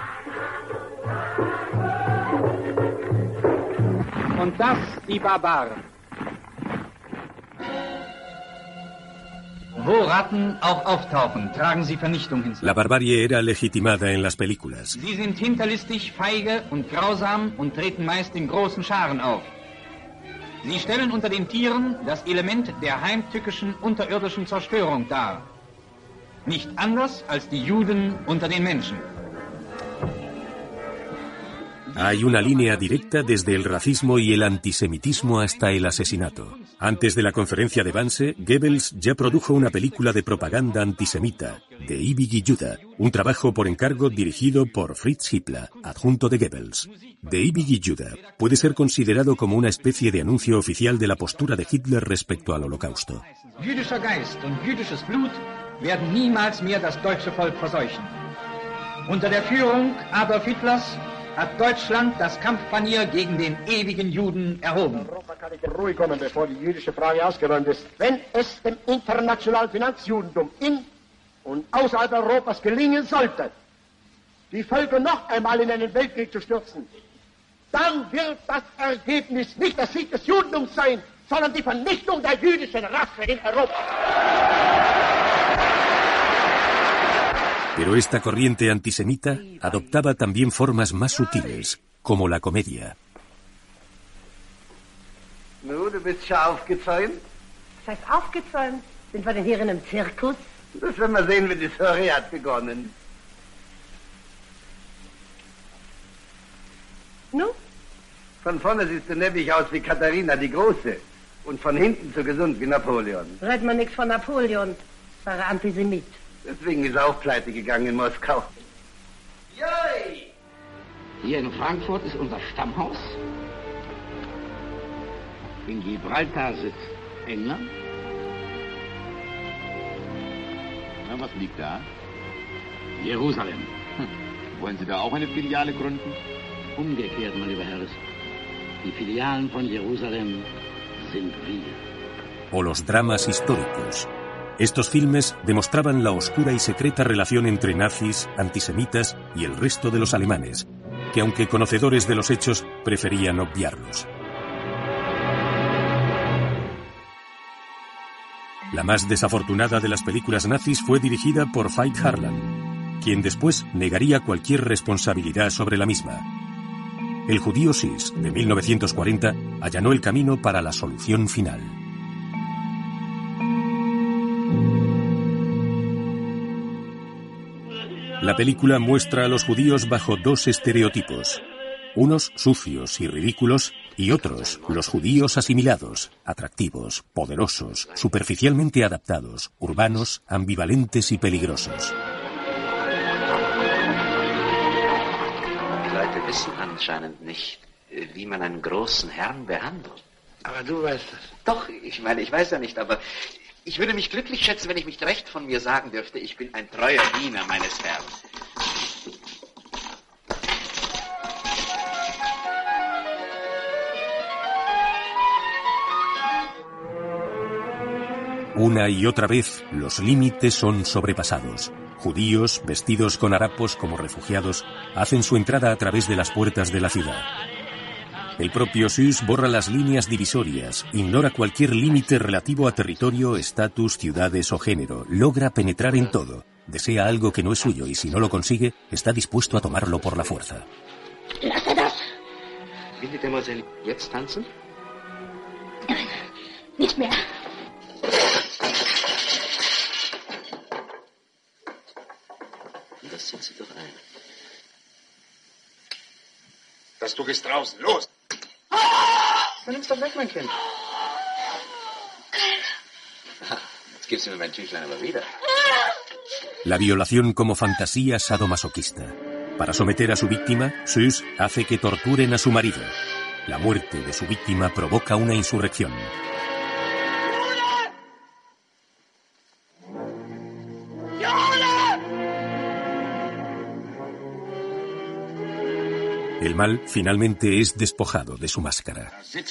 Und das die Barbaren. Wo Ratten auch auftauchen, tragen sie Vernichtung hinzu. La barbarie era legitimada en las películas. Sie sind hinterlistig, feige und grausam und treten meist in großen Scharen auf. Sie stellen unter den Tieren das Element der heimtückischen unterirdischen Zerstörung dar. Nicht anders als die Juden unter den Menschen. Hay una línea directa desde el racismo y el antisemitismo hasta el asesinato. Antes de la conferencia de Vance, Goebbels ya produjo una película de propaganda antisemita, de Ibigi Judah, un trabajo por encargo dirigido por Fritz Hippler, adjunto de Goebbels. De Ibigi Judah puede ser considerado como una especie de anuncio oficial de la postura de Hitler respecto al holocausto. Jüdischer Geist jüdisches Blut werden niemals mehr das deutsche Volk verseuchen. Der Führung Adolf Hitlers hat Deutschland das Kampfpanier gegen den ewigen Juden erhoben. Europa kann nicht Ruhe kommen, bevor die jüdische Frage ausgeräumt ist. Wenn es dem internationalen Finanzjudentum in und außerhalb Europas gelingen sollte, die Völker noch einmal in einen Weltkrieg zu stürzen, dann wird das Ergebnis nicht der Sieg des Judentums sein, sondern die Vernichtung der jüdischen Rasse in Europa. Pero esta corriente antisemita adoptaba también formas más sutiles, como la comedia. Nu, du bist schon aufgezäumt? Was heißt aufgezäumt? Sind wir denn hier in einem Zirkus? Das werden wir sehen, wie die Story hat begonnen. Nu? Von vorne siehst du neppig aus wie Katharina die Große. Und von hinten so gesund wie Napoleon. Red man nichts von Napoleon. War er Antisemit. Deswegen ist er auch pleite gegangen in Moskau. Hier in Frankfurt ist unser Stammhaus. In Gibraltar sitzt England. Na, was liegt da? Jerusalem. Hm. Wollen Sie da auch eine Filiale gründen? Umgekehrt, mein lieber Herr. Die Filialen von Jerusalem sind wir. O los dramas históricos. Estos filmes demostraban la oscura y secreta relación entre nazis, antisemitas y el resto de los alemanes, que aunque conocedores de los hechos, preferían obviarlos. La más desafortunada de las películas nazis fue dirigida por Veit Harlan, quien después negaría cualquier responsabilidad sobre la misma. El judío Sis, de 1940, allanó el camino para la solución final. La película muestra a los judíos bajo dos estereotipos. Unos sucios y ridículos y otros, los judíos asimilados, atractivos, poderosos, superficialmente adaptados, urbanos, ambivalentes y peligrosos. Ich würde mich glücklich schätzen, wenn ich mich recht von mir sagen dürfte, ich bin ein treuer Diener meines Herrn. Una y otra vez los límites son sobrepasados. Judíos, vestidos con harapos como refugiados, hacen su entrada a través de las puertas de la ciudad. El propio SUS borra las líneas divisorias, ignora cualquier límite relativo a territorio, estatus, ciudades o género, logra penetrar en todo, desea algo que no es suyo y si no lo consigue, está dispuesto a tomarlo por la fuerza. Dann nimm's doch weg, mein Kind. Jetzt gibst du mir mein Tüchlein aber wieder. La violación como fantasía sadomasoquista. Para someter a su víctima, Sus hace que torturen a su marido. La muerte de su víctima provoca una insurrección. El mal finalmente es despojado de su máscara. Er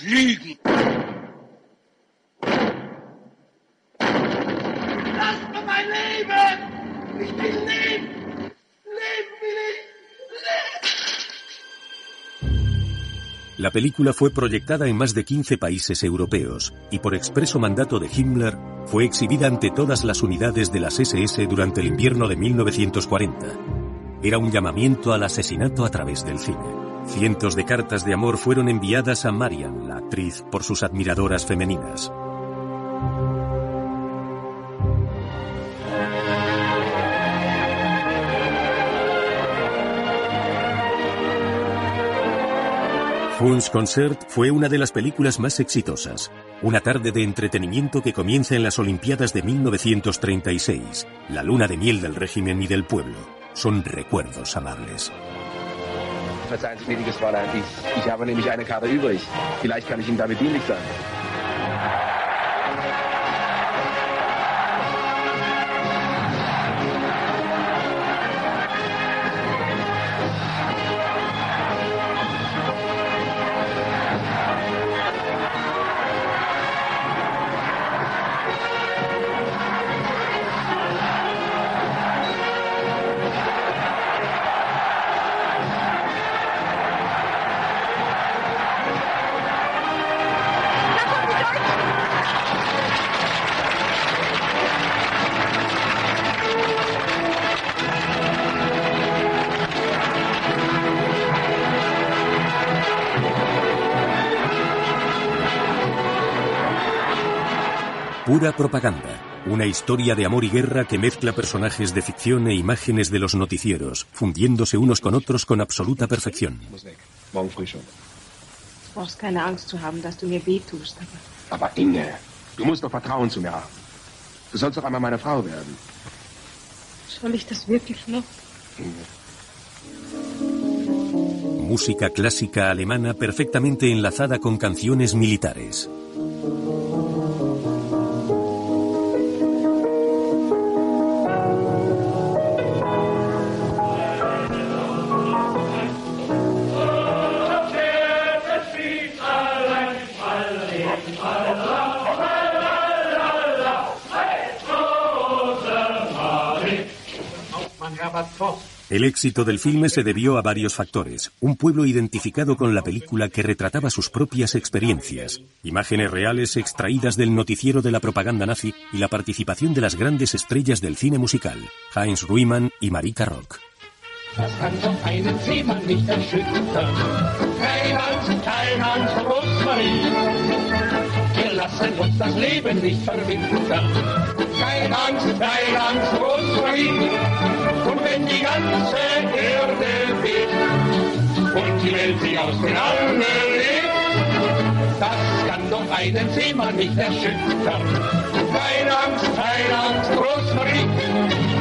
ich! La película fue proyectada en más de 15 países europeos y por expreso mandato de Himmler fue exhibida ante todas las unidades de las SS durante el invierno de 1940. Era un llamamiento al asesinato a través del cine. Cientos de cartas de amor fueron enviadas a Marian, la actriz, por sus admiradoras femeninas. Fun's Concert fue una de las películas más exitosas. Una tarde de entretenimiento que comienza en las Olimpiadas de 1936. La luna de miel del régimen y del pueblo. Son recuerdos amables. Verzeihen Sie, gnädiges Fräulein, ich, ich habe nämlich eine Karte übrig. Vielleicht kann ich Ihnen damit dienlich sein. Pura propaganda. Una historia de amor y guerra que mezcla personajes de ficción e imágenes de los noticieros, fundiéndose unos con otros con absoluta perfección. Morgen früh schon. Du brauchst keine Angst zu El éxito del filme se debió a varios factores. Un pueblo identificado con la película que retrataba sus propias experiencias, imágenes reales extraídas del noticiero de la propaganda nazi y la participación de las grandes estrellas del cine musical, Heinz Rühmann y Marika Rock. Das kann doch einen Seemann nicht erschüttern. Kein Angst, kein Angst, Rosmarie. Wir lassen uns das Leben nicht verwintern. Kein Angst, kein Angst, Rosmarie. Und wenn die ganze Erde weht und die Welt sich aus den Armen legt, das kann doch einen Seemann nicht erschüttern. Keine Angst, keine Angst, Rosmarie.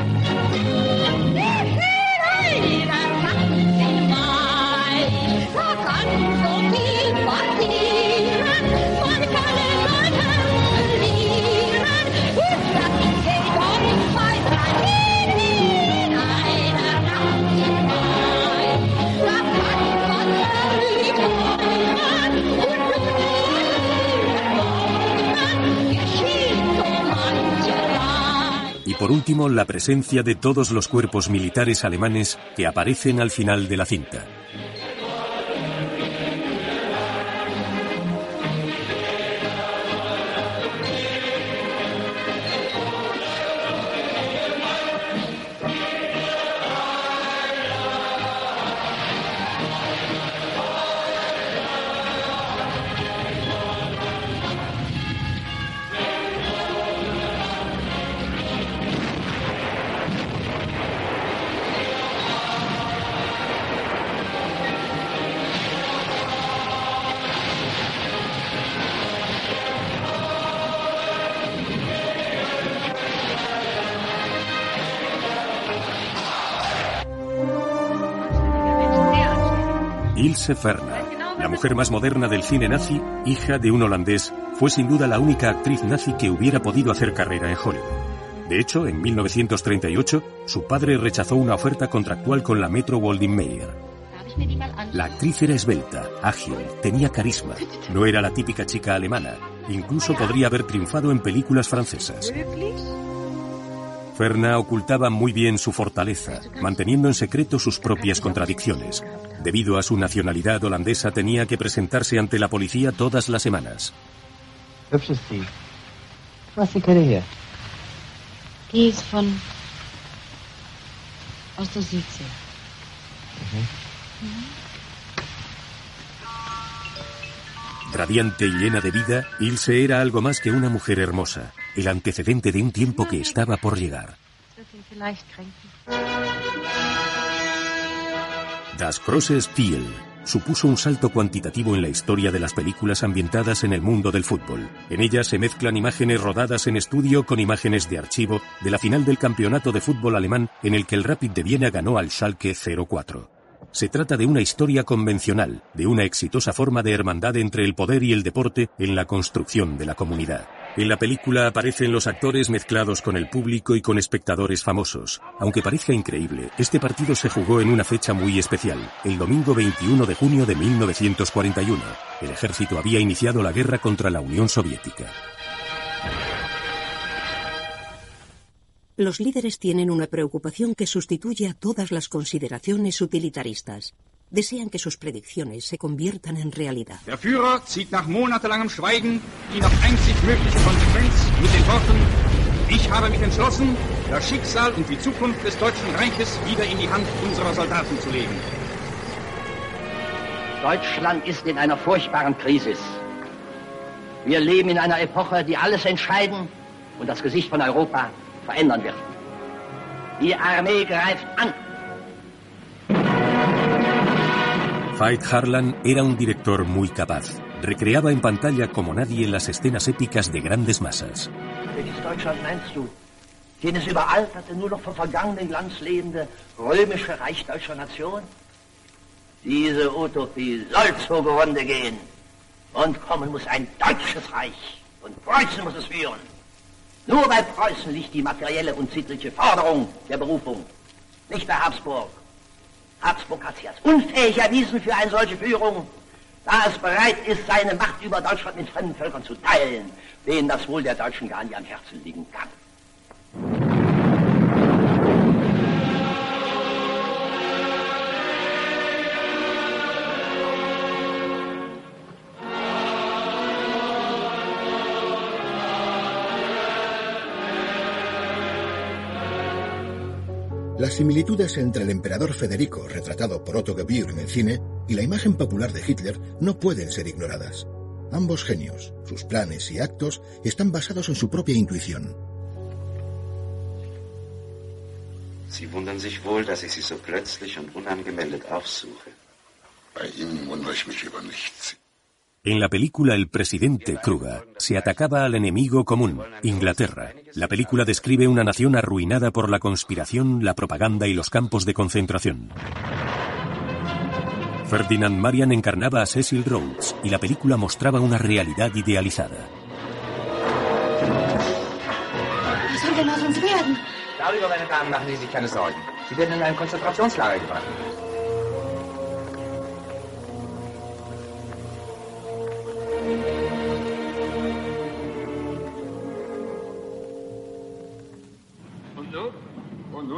Por último, la presencia de todos los cuerpos militares alemanes que aparecen al final de la cinta. Ilse Ferner, la mujer más moderna del cine nazi, hija de un holandés, fue sin duda la única actriz nazi que hubiera podido hacer carrera en Hollywood. De hecho, en 1938, su padre rechazó una oferta contractual con la Metro Goldwyn Mayer. La actriz era esbelta, ágil, tenía carisma. No era la típica chica alemana. Incluso podría haber triunfado en películas francesas. Ferna ocultaba muy bien su fortaleza, manteniendo en secreto sus propias contradicciones. Debido a su nacionalidad holandesa tenía que presentarse ante la policía todas las semanas. Radiante y llena de vida, Ilse era algo más que una mujer hermosa, el antecedente de un tiempo que estaba por llegar. Das große Spiel supuso un salto cuantitativo en la historia de las películas ambientadas en el mundo del fútbol. En ellas se mezclan imágenes rodadas en estudio con imágenes de archivo de la final del campeonato de fútbol alemán en el que el Rapid de Viena ganó al Schalke 04. Se trata de una historia convencional, de una exitosa forma de hermandad entre el poder y el deporte en la construcción de la comunidad. En la película aparecen los actores mezclados con el público y con espectadores famosos. Aunque parezca increíble, este partido se jugó en una fecha muy especial, el domingo 21 de junio de 1941. El ejército había iniciado la guerra contra la Unión Soviética. Los líderes tienen una preocupación que sustituye a todas las consideraciones utilitaristas. Desean que sus predicciones se conviertan en realidad. Der Führer zieht nach monatelangem Schweigen die noch einzig mögliche Konsequenz mit den Worten Ich habe mich entschlossen, das Schicksal und die Zukunft des Deutschen Reiches wieder in die Hand unserer Soldaten zu legen. Deutschland ist in einer furchtbaren Krise. Wir leben in einer Epoche, die alles entscheiden und das Gesicht von Europa verändern wird. Die Armee greift an. Veit Harlan era un director muy capaz. Recreaba en pantalla como nadie las escenas épicas de grandes masas. Welches Deutschland meinst du? Jenes überalterte, nur noch vom vergangenen Glanz lebende römische Reich deutscher Nation? Diese Utopie soll zugrunde gehen. Und kommen muss ein deutsches Reich. Und Preußen muss es führen. Nur bei Preußen liegt die materielle und sittliche Forderung der Berufung. Nicht bei Habsburg. Habsburg hat sich als unfähig erwiesen für eine solche Führung, da es bereit ist, seine Macht über Deutschland mit fremden Völkern zu teilen, denen das Wohl der Deutschen gar nicht am Herzen liegen kann. Las similitudes entre el emperador Federico, retratado por Otto Gebühr en el cine, y la imagen popular de Hitler no pueden ser ignoradas. Ambos genios, sus planes y actos están basados en su propia intuición. Sie wundern sich wohl, dass ich Sie so plötzlich und unangemeldet aufsuche. Bei Ihnen wundere ich mich über nichts. En la película El presidente Kruger se atacaba al enemigo común, Inglaterra. La película describe una nación arruinada por la conspiración, la propaganda y los campos de concentración. Ferdinand Marian encarnaba a Cecil Rhodes y la película mostraba una realidad idealizada. Was soll denn aus uns werden? Darüber, meine Damen, machen Sie sich keine Sorgen. Sie werden in ein Konzentrationslager gebracht.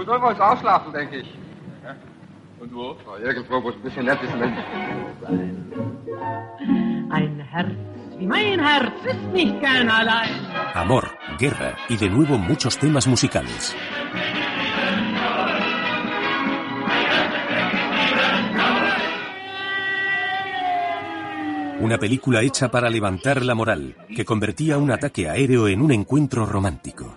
Irgendwo ausschlafen, denke ich. Und wo? Oh, irgendwo, wo es ein bisschen nett ist. Ein Herz wie mein Herz ist nicht gern allein. Amor, guerra y de nuevo muchos temas musicales. Una película hecha para levantar la moral, que convertía un ataque aéreo en un encuentro romántico.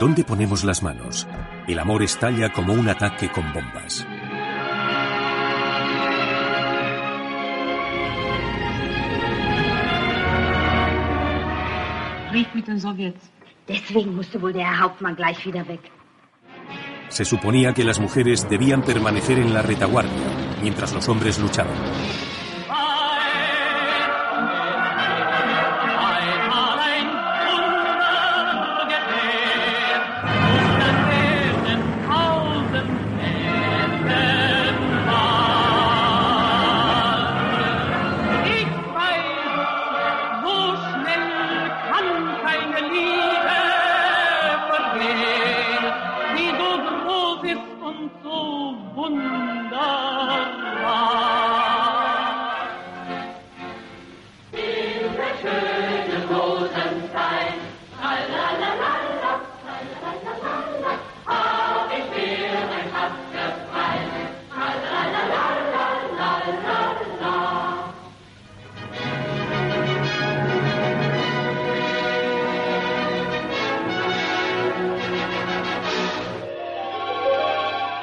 ¿Dónde ponemos las manos? El amor estalla como un ataque con bombas. Krieg mit den Sowjets. Deswegen musste wohl der Herr Hauptmann gleich wieder weg. Se suponía que las mujeres debían permanecer en la retaguardia, mientras los hombres luchaban.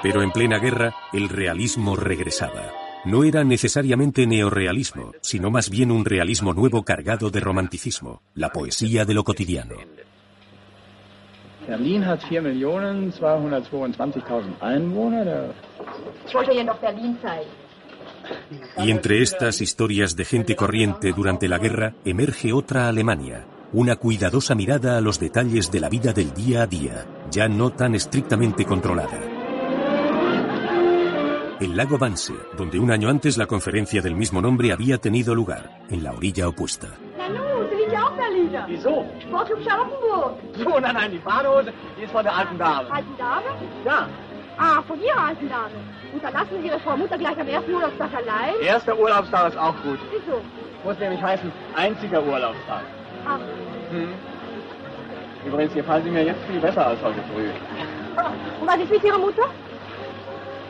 Pero en plena guerra, el realismo regresaba. No era necesariamente neorrealismo, sino más bien un realismo nuevo cargado de romanticismo, la poesía de lo cotidiano. Berlin hat 4.222.000 Einwohner. Der Ich wollte ja noch Berlin zeigen. Y entre estas historias de gente corriente durante la guerra emerge otra Alemania, una cuidadosa mirada a los detalles de la vida del día a día, ya no tan estrictamente controlada. El lago Wannsee, donde un año antes la conferencia del mismo nombre había tenido lugar, en la orilla opuesta.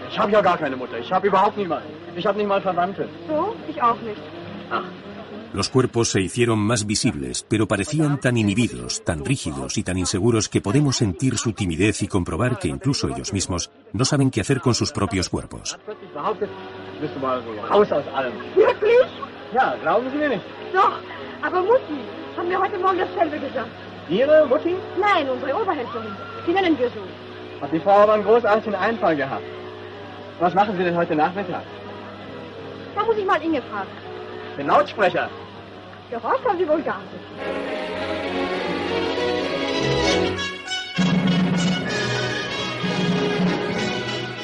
Ich habe ja gar keine Mutter. Ich habe überhaupt niemanden. Ich habe nicht mal Verwandte. So? Ich auch nicht. Los cuerpos se hicieron más visibles, pero parecían tan inhibidos, tan rígidos y tan inseguros que podemos sentir su timidez y comprobar que incluso ellos mismos no saben qué hacer con sus propios cuerpos. Ihre Mutti? Nein, unsere Oberhälterin. Die nennen wir so. Hat die Frau aber einen großartigen Einfall gehabt. Was machen Sie denn heute Nachmittag? Da muss ich mal Inge fragen. Den Lautsprecher. Geraucht haben sie wohl gar nicht.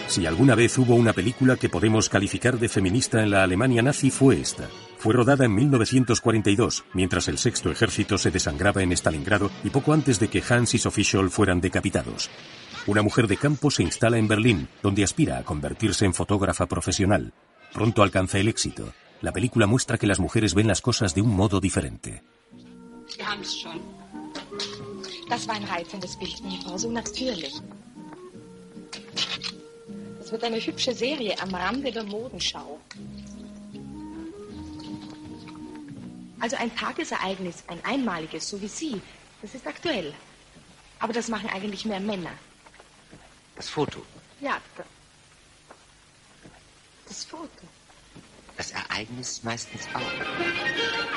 Si alguna vez hubo una película que podemos calificar de feminista en la Alemania nazi fue esta. Fue rodada en 1942, mientras el sexto ejército se desangraba en Stalingrado y poco antes de que Hans y Sophie Scholl fueran decapitados. Una mujer de campo se instala en Berlín, donde aspira a convertirse en fotógrafa profesional. Pronto alcanza el éxito. La película muestra que las mujeres ven las cosas de un modo diferente. Es. Das. Das wird eine hübsche Serie am Rande der Modenschau. Also ein Tagesereignis, ein einmaliges, so wie Sie, das ist aktuell. Aber das machen eigentlich mehr Männer. Das Foto, Ja, da- das Foto. das Ereignis meistens auch.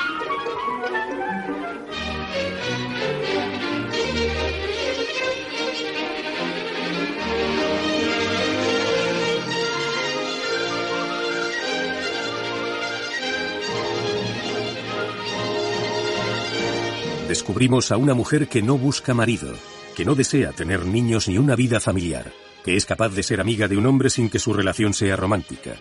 Descubrimos a una mujer que no busca marido, que no desea tener niños ni una vida familiar, que es capaz de ser amiga de un hombre sin que su relación sea romántica.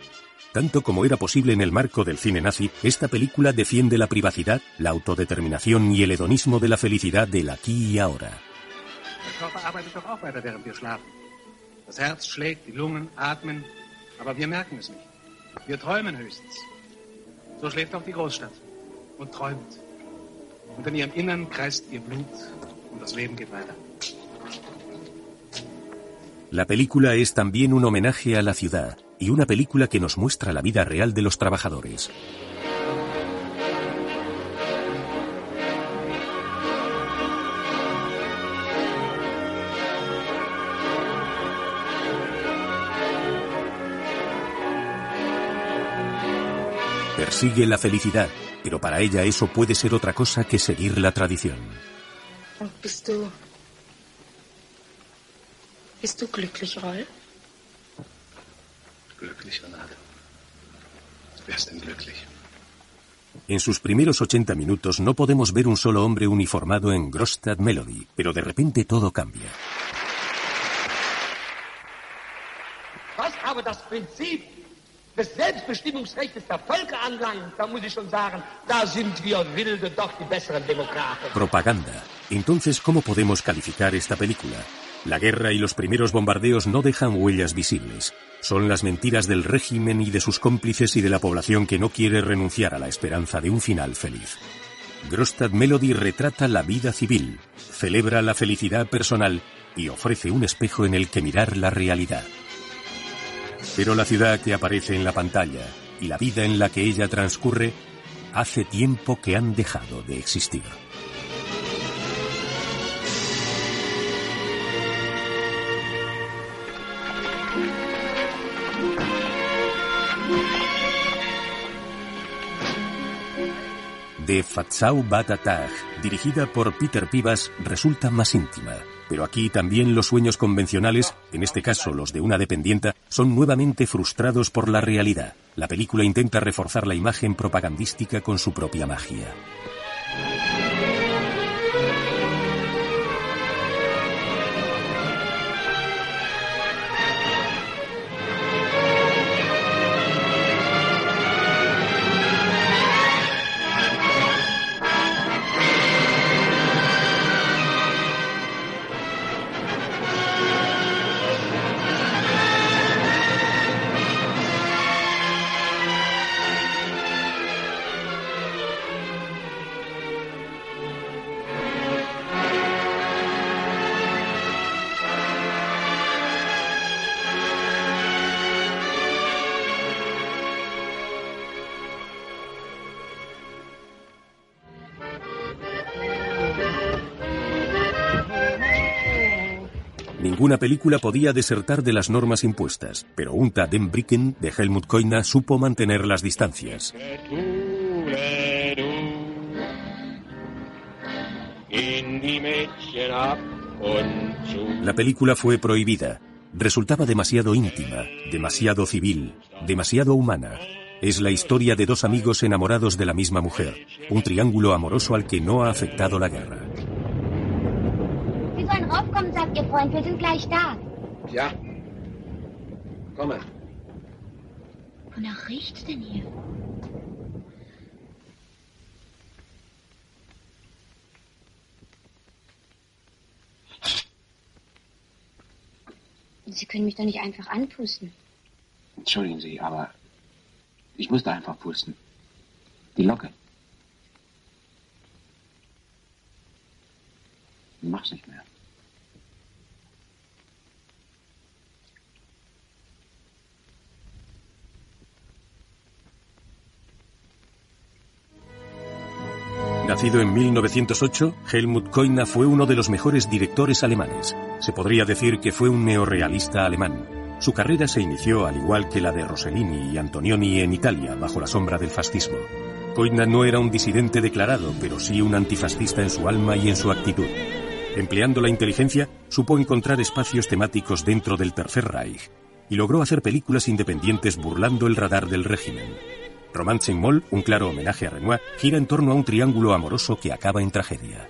Tanto como era posible en el marco del cine nazi, esta película defiende la privacidad, la autodeterminación y el hedonismo de la felicidad del aquí y ahora. Und in ihrem Innern kreist ihr Blut und das Leben geht weiter. La película es también un homenaje a la ciudad y una película que nos muestra la vida real de los trabajadores. Persigue la felicidad, pero para ella eso puede ser otra cosa que seguir la tradición. Und bist du. Bist du glücklich, Rolf? Glücklich, Renate. Wer ist denn glücklich? En sus primeros 80 minutos no podemos ver un solo hombre uniformado en Grostad Melody, pero de repente todo cambia. Was aber das Prinzip des Selbstbestimmungsrechts der Völker anlangt, da muss ich schon sagen, da sind wir Wilde doch die besseren Demokraten. Propaganda. Entonces, ¿cómo podemos calificar esta película? La guerra y los primeros bombardeos no dejan huellas visibles. Son las mentiras del régimen y de sus cómplices y de la población que no quiere renunciar a la esperanza de un final feliz. Grostad Melody retrata la vida civil, celebra la felicidad personal y ofrece un espejo en el que mirar la realidad. Pero la ciudad que aparece en la pantalla y la vida en la que ella transcurre hace tiempo que han dejado de existir. De Fatsau Batatag, dirigida por Peter Pivas, resulta más íntima. Pero aquí también los sueños convencionales, en este caso los de una dependienta, son nuevamente frustrados por la realidad. La película intenta reforzar la imagen propagandística con su propia magia. Ninguna película podía desertar de las normas impuestas, pero Unta den Bricken de Helmut Koina supo mantener las distancias. La película fue prohibida. Resultaba demasiado íntima, demasiado civil, demasiado humana. Es la historia de dos amigos enamorados de la misma mujer, un triángulo amoroso al que no ha afectado la guerra. Freund. Wir sind gleich da. Ja. Komme. Wonach riecht's denn hier? Sie können mich doch nicht einfach anpusten. Entschuldigen Sie, aber ich musste einfach pusten. Die Locke. Mach's nicht mehr. Nacido en 1908, Helmut Koina fue uno de los mejores directores alemanes. Se podría decir que fue un neorrealista alemán. Su carrera se inició al igual que la de Rossellini y Antonioni en Italia, bajo la sombra del fascismo. Koina no era un disidente declarado, pero sí un antifascista en su alma y en su actitud. Empleando la inteligencia, supo encontrar espacios temáticos dentro del Tercer Reich y logró hacer películas independientes burlando el radar del régimen. Romance en Moll, un claro homenaje a Renoir, gira en torno a un triángulo amoroso que acaba en tragedia.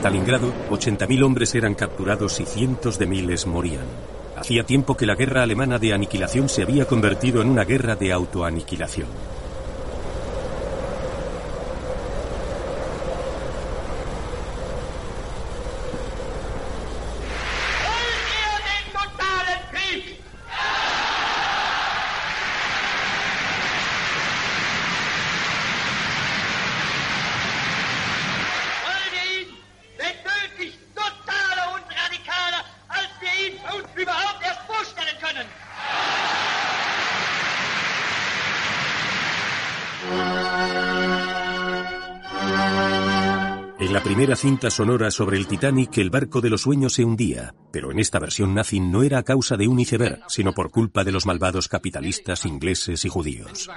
Stalingrado, 80.000 hombres eran capturados y cientos de miles morían. Hacía tiempo que la guerra alemana de aniquilación se había convertido en una guerra de autoaniquilación. La primera cinta sonora sobre el Titanic, el barco de los sueños se hundía, pero en esta versión nazi no era a causa de un iceberg, sino por culpa de los malvados capitalistas ingleses y judíos.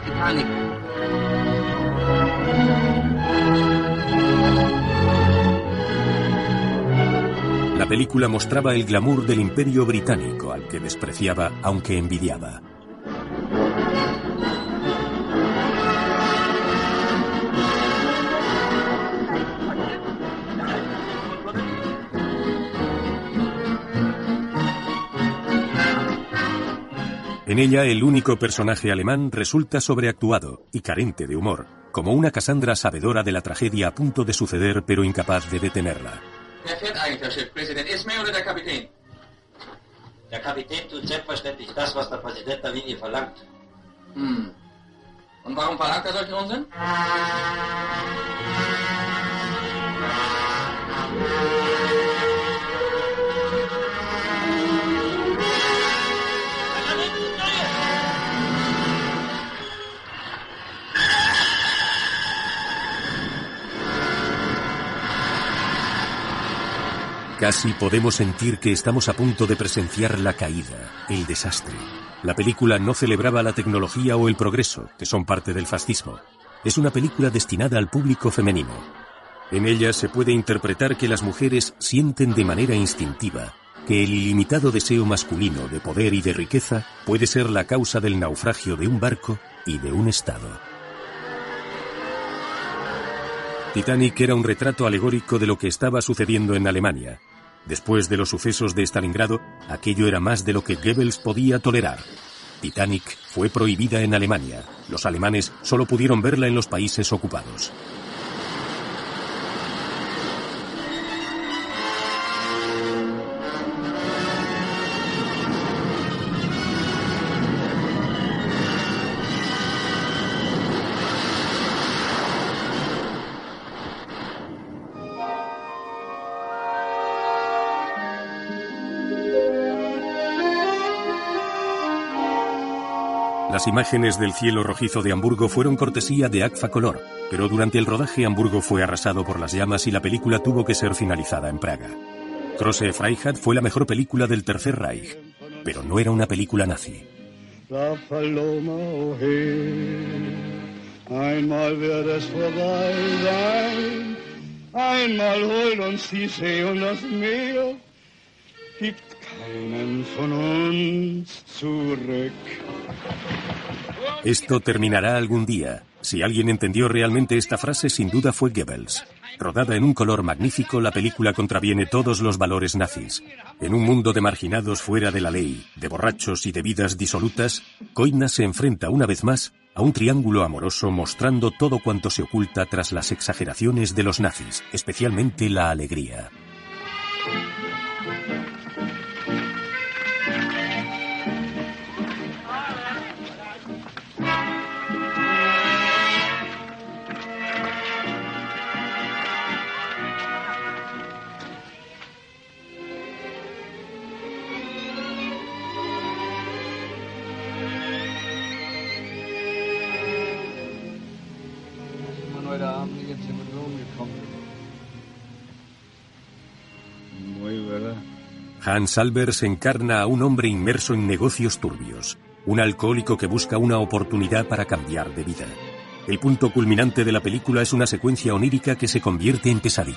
Titanic. Película mostraba el glamour del imperio británico, al que despreciaba aunque envidiaba. En ella, el único personaje alemán resulta sobreactuado y carente de humor, como una Cassandra sabedora de la tragedia a punto de suceder pero incapaz de detenerla. Wer fährt eigentlich das Schiff? Präsident Ismay oder der Kapitän? Der Kapitän tut selbstverständlich das, was der Präsident der Linie verlangt. Hm. Und warum verlangt er solchen Unsinn? Casi podemos sentir que estamos a punto de presenciar la caída, el desastre. La película no celebraba la tecnología o el progreso, que son parte del fascismo. Es una película destinada al público femenino. En ella se puede interpretar que las mujeres sienten de manera instintiva que el ilimitado deseo masculino de poder y de riqueza puede ser la causa del naufragio de un barco y de un Estado. Titanic era un retrato alegórico de lo que estaba sucediendo en Alemania. Después de los sucesos de Stalingrado, aquello era más de lo que Goebbels podía tolerar. Titanic fue prohibida en Alemania. Los alemanes solo pudieron verla en los países ocupados. Las imágenes del cielo rojizo de Hamburgo fueron cortesía de Agfa Color, pero durante el rodaje Hamburgo fue arrasado por las llamas y la película tuvo que ser finalizada en Praga. Große Freiheit fue la mejor película del Tercer Reich, pero no era una película nazi. Esto terminará algún día. Si alguien entendió realmente esta frase, sin duda fue Goebbels. Rodada en un color magnífico, la película contraviene todos los valores nazis. En un mundo de marginados fuera de la ley, de borrachos y de vidas disolutas, Koina se enfrenta una vez más a un triángulo amoroso mostrando todo cuanto se oculta tras las exageraciones de los nazis, especialmente la alegría. Hans Albers encarna a un hombre inmerso en negocios turbios, un alcohólico que busca una oportunidad para cambiar de vida. El punto culminante de la película es una secuencia onírica que se convierte en pesadilla.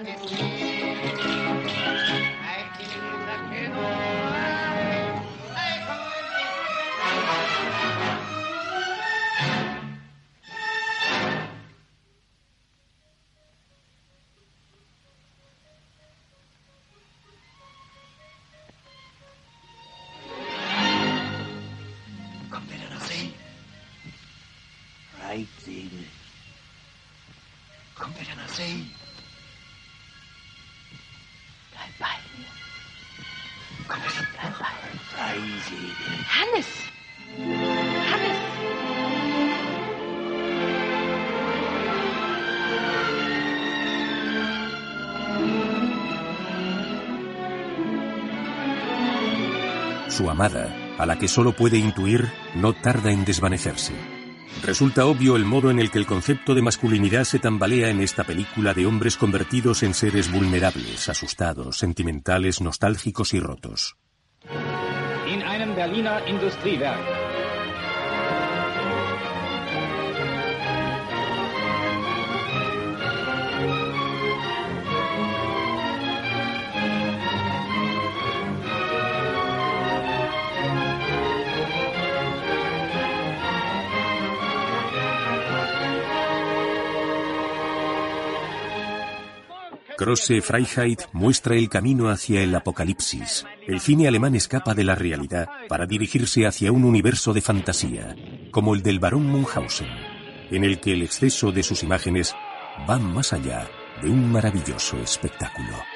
Está Su amada, a la que solo puede intuir, no tarda en desvanecerse. Resulta obvio el modo en el que el concepto de masculinidad se tambalea en esta película de hombres convertidos en seres vulnerables, asustados, sentimentales, nostálgicos y rotos. Berliner Industriewerk. Grosse Freiheit muestra el camino hacia el apocalipsis. El cine alemán escapa de la realidad para dirigirse hacia un universo de fantasía, como el del barón Munchausen, en el que el exceso de sus imágenes va más allá de un maravilloso espectáculo.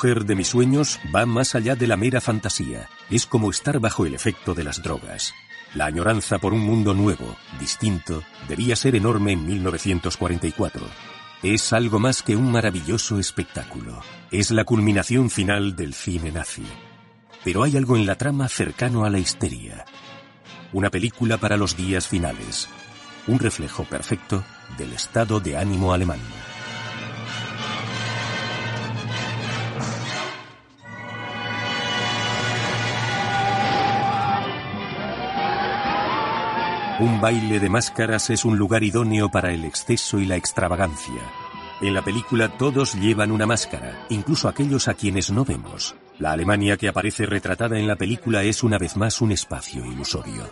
Mujer de mis sueños va más allá de la mera fantasía. Es como estar bajo el efecto de las drogas. La añoranza por un mundo nuevo, distinto, debía ser enorme en 1944. Es algo más que un maravilloso espectáculo. Es la culminación final del cine nazi. Pero hay algo en la trama cercano a la histeria. Una película para los días finales. Un reflejo perfecto del estado de ánimo alemán. Un baile de máscaras es un lugar idóneo para el exceso y la extravagancia. En la película todos llevan una máscara, incluso aquellos a quienes no vemos. La Alemania que aparece retratada en la película es una vez más un espacio ilusorio.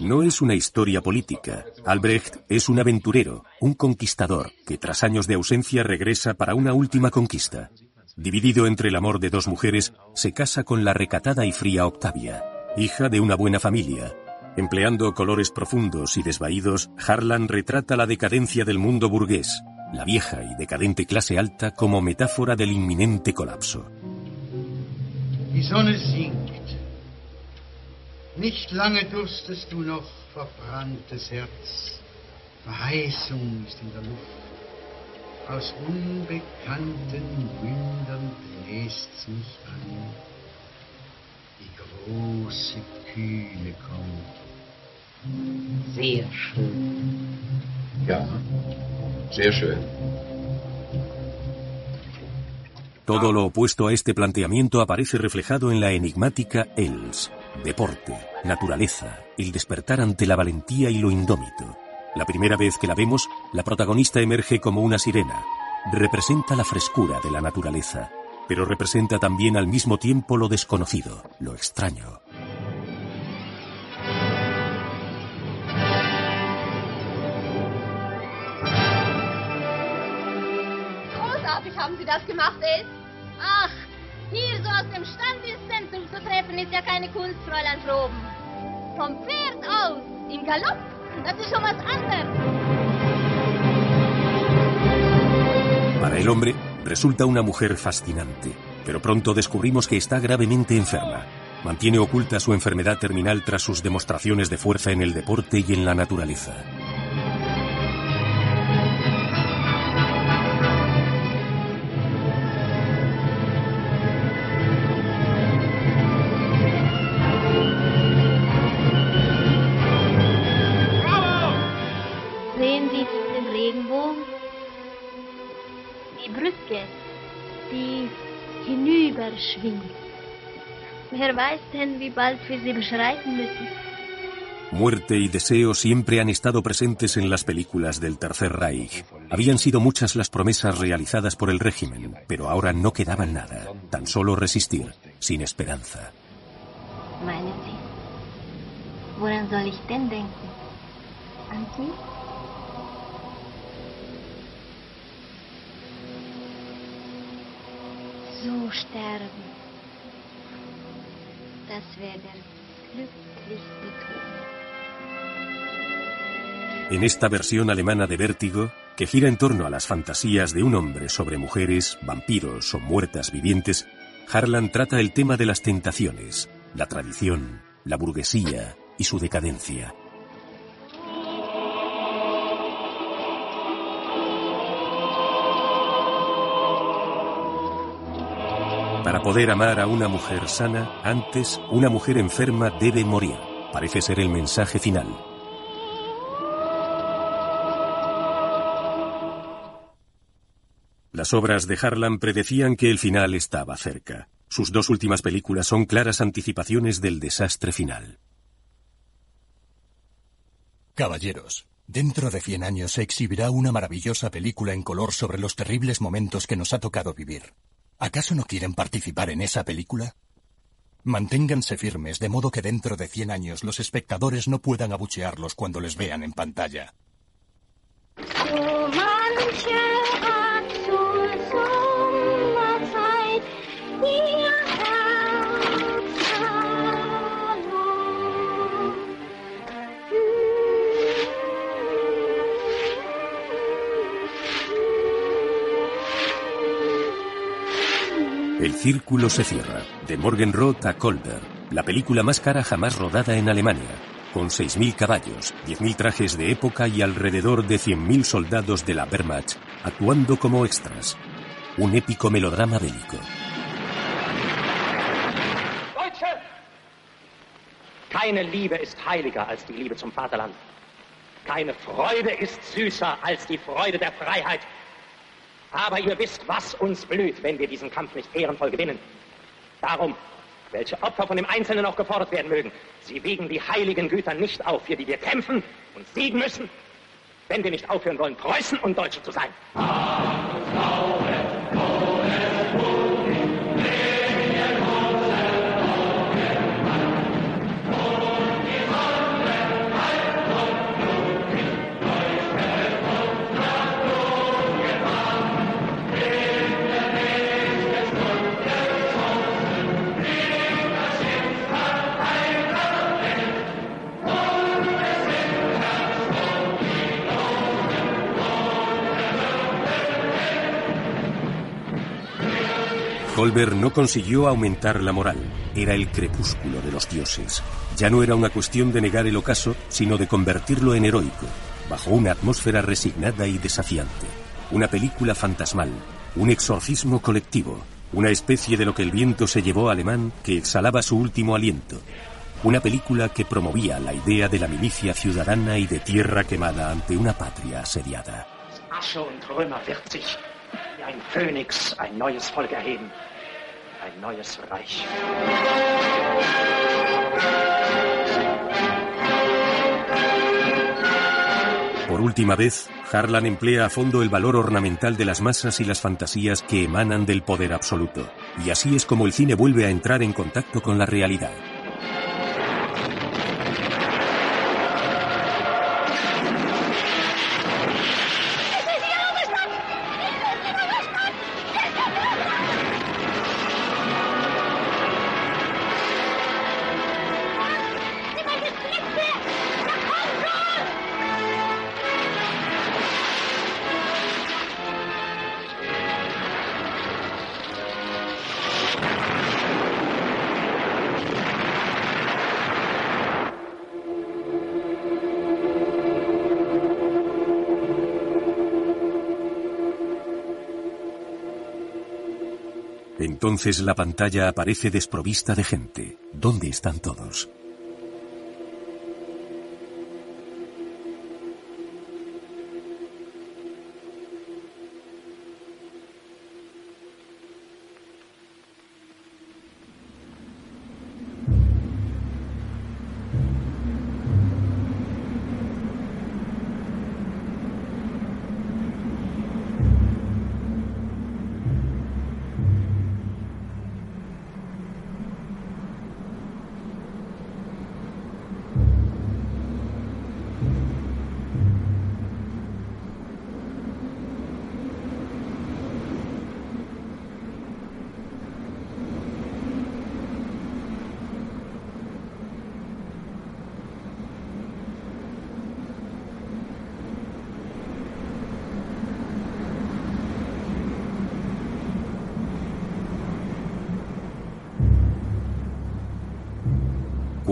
No es una historia política. Albrecht es un aventurero, un conquistador, que tras años de ausencia regresa para una última conquista. Dividido entre el amor de dos mujeres, se casa con la recatada y fría Octavia, hija de una buena familia. Empleando colores profundos y desvaídos, Harlan retrata la decadencia del mundo burgués, la vieja y decadente clase alta como metáfora del inminente colapso. Nicht lange durstest du noch, verbranntes Herz. Verheißung ist in der Luft. Aus unbekannten Mündern bläst's mich an. Große Kühle kommt. Sehr schön. Ja, sehr schön. Todo lo opuesto a este planteamiento aparece reflejado en la enigmática Els, deporte, naturaleza, el despertar ante la valentía y lo indómito. La primera vez que la vemos, la protagonista emerge como una sirena. Representa la frescura de la naturaleza, pero representa también al mismo tiempo lo desconocido, lo extraño. Großartig haben Sie das gemacht, Ace. Ach, hier so aus dem Stand ins Zentrum zu treffen, ist ja keine Kunst, Fräulein Proben. Vom Pferd aus, im Galopp, das ist schon was anderes. Para el hombre, resulta una mujer fascinante, pero pronto descubrimos que está gravemente enferma. Mantiene oculta su enfermedad terminal tras sus demostraciones de fuerza en el deporte y en la naturaleza. Wer weiß denn, wie bald wir sie beschreiten müssen? Muerte y deseo siempre han estado presentes en las películas del Tercer Reich. Habían sido muchas las promesas realizadas por el régimen, pero ahora no quedaba nada, tan solo resistir, sin esperanza. Meinen Sie? Woran soll ich denn denken? An Sie? So sterben. En esta versión alemana de Vértigo, que gira en torno a las fantasías de un hombre sobre mujeres, vampiros o muertas vivientes, Harlan trata el tema de las tentaciones, la tradición, la burguesía y su decadencia. Para poder amar a una mujer sana, antes una mujer enferma debe morir. Parece ser el mensaje final. Las obras de Harlan predecían que el final estaba cerca. Sus dos últimas películas son claras anticipaciones del desastre final. Caballeros, dentro de 100 años se exhibirá una maravillosa película en color sobre los terribles momentos que nos ha tocado vivir. ¿Acaso no quieren participar en esa película? Manténganse firmes de modo que dentro de 100 años los espectadores no puedan abuchearlos cuando les vean en pantalla. El círculo se cierra, de Morgenroth a Kolber, la película más cara jamás rodada en Alemania, con 6.000 caballos, 10.000 trajes de época y alrededor de 100.000 soldados de la Wehrmacht actuando como extras. Un épico melodrama bélico. Deutsche! Keine Liebe ist heiliger als die Liebe zum Vaterland. Keine Freude ist süßer als die Freude der Freiheit. Aber ihr wisst, was uns blüht, wenn wir diesen Kampf nicht ehrenvoll gewinnen. Darum, welche Opfer von dem Einzelnen auch gefordert werden mögen, sie wiegen die heiligen Güter nicht auf, für die wir kämpfen und siegen müssen, wenn wir nicht aufhören wollen, Preußen und Deutsche zu sein. Kolber no consiguió aumentar la moral. Era el crepúsculo de los dioses. Ya no era una cuestión de negar el ocaso, sino de convertirlo en heroico, bajo una atmósfera resignada y desafiante. Una película fantasmal, un exorcismo colectivo, una especie de lo que el viento se llevó alemán que exhalaba su último aliento. Una película que promovía la idea de la milicia ciudadana y de tierra quemada ante una patria asediada. Asche und Römer wird sich wie ein Phönix ein neues Volk erheben. Por última vez, Harlan emplea a fondo el valor ornamental de las masas y las fantasías que emanan del poder absoluto. Y así es como el cine vuelve a entrar en contacto con la realidad. Entonces la pantalla aparece desprovista de gente. ¿Dónde están todos?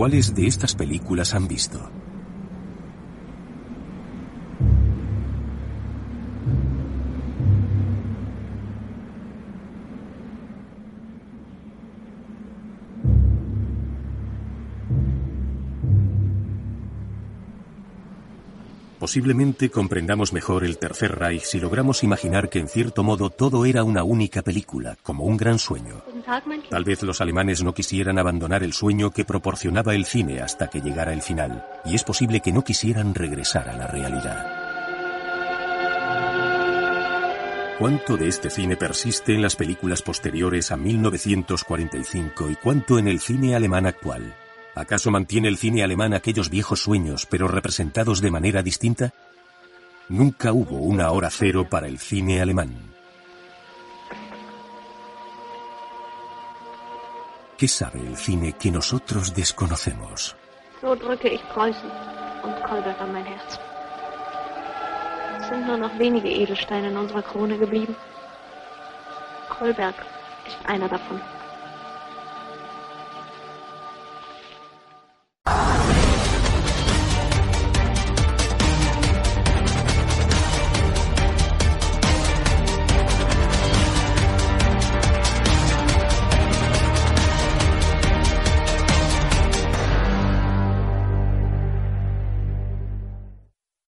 ¿Cuáles de estas películas han visto? Posiblemente comprendamos mejor el Tercer Reich si logramos imaginar que en cierto modo todo era una única película, como un gran sueño. Tal vez los alemanes no quisieran abandonar el sueño que proporcionaba el cine hasta que llegara el final, y es posible que no quisieran regresar a la realidad. ¿Cuánto de este cine persiste en las películas posteriores a 1945 y cuánto en el cine alemán actual? ¿Acaso mantiene el cine alemán aquellos viejos sueños, pero representados de manera distinta? Nunca hubo una hora cero para el cine alemán. ¿Qué sabe el cine que nosotros desconocemos? So drücke ich Preußen und Kolberg an mein Herz. Es sind nur noch wenige Edelsteine in unserer Krone geblieben. Kolberg ist einer davon.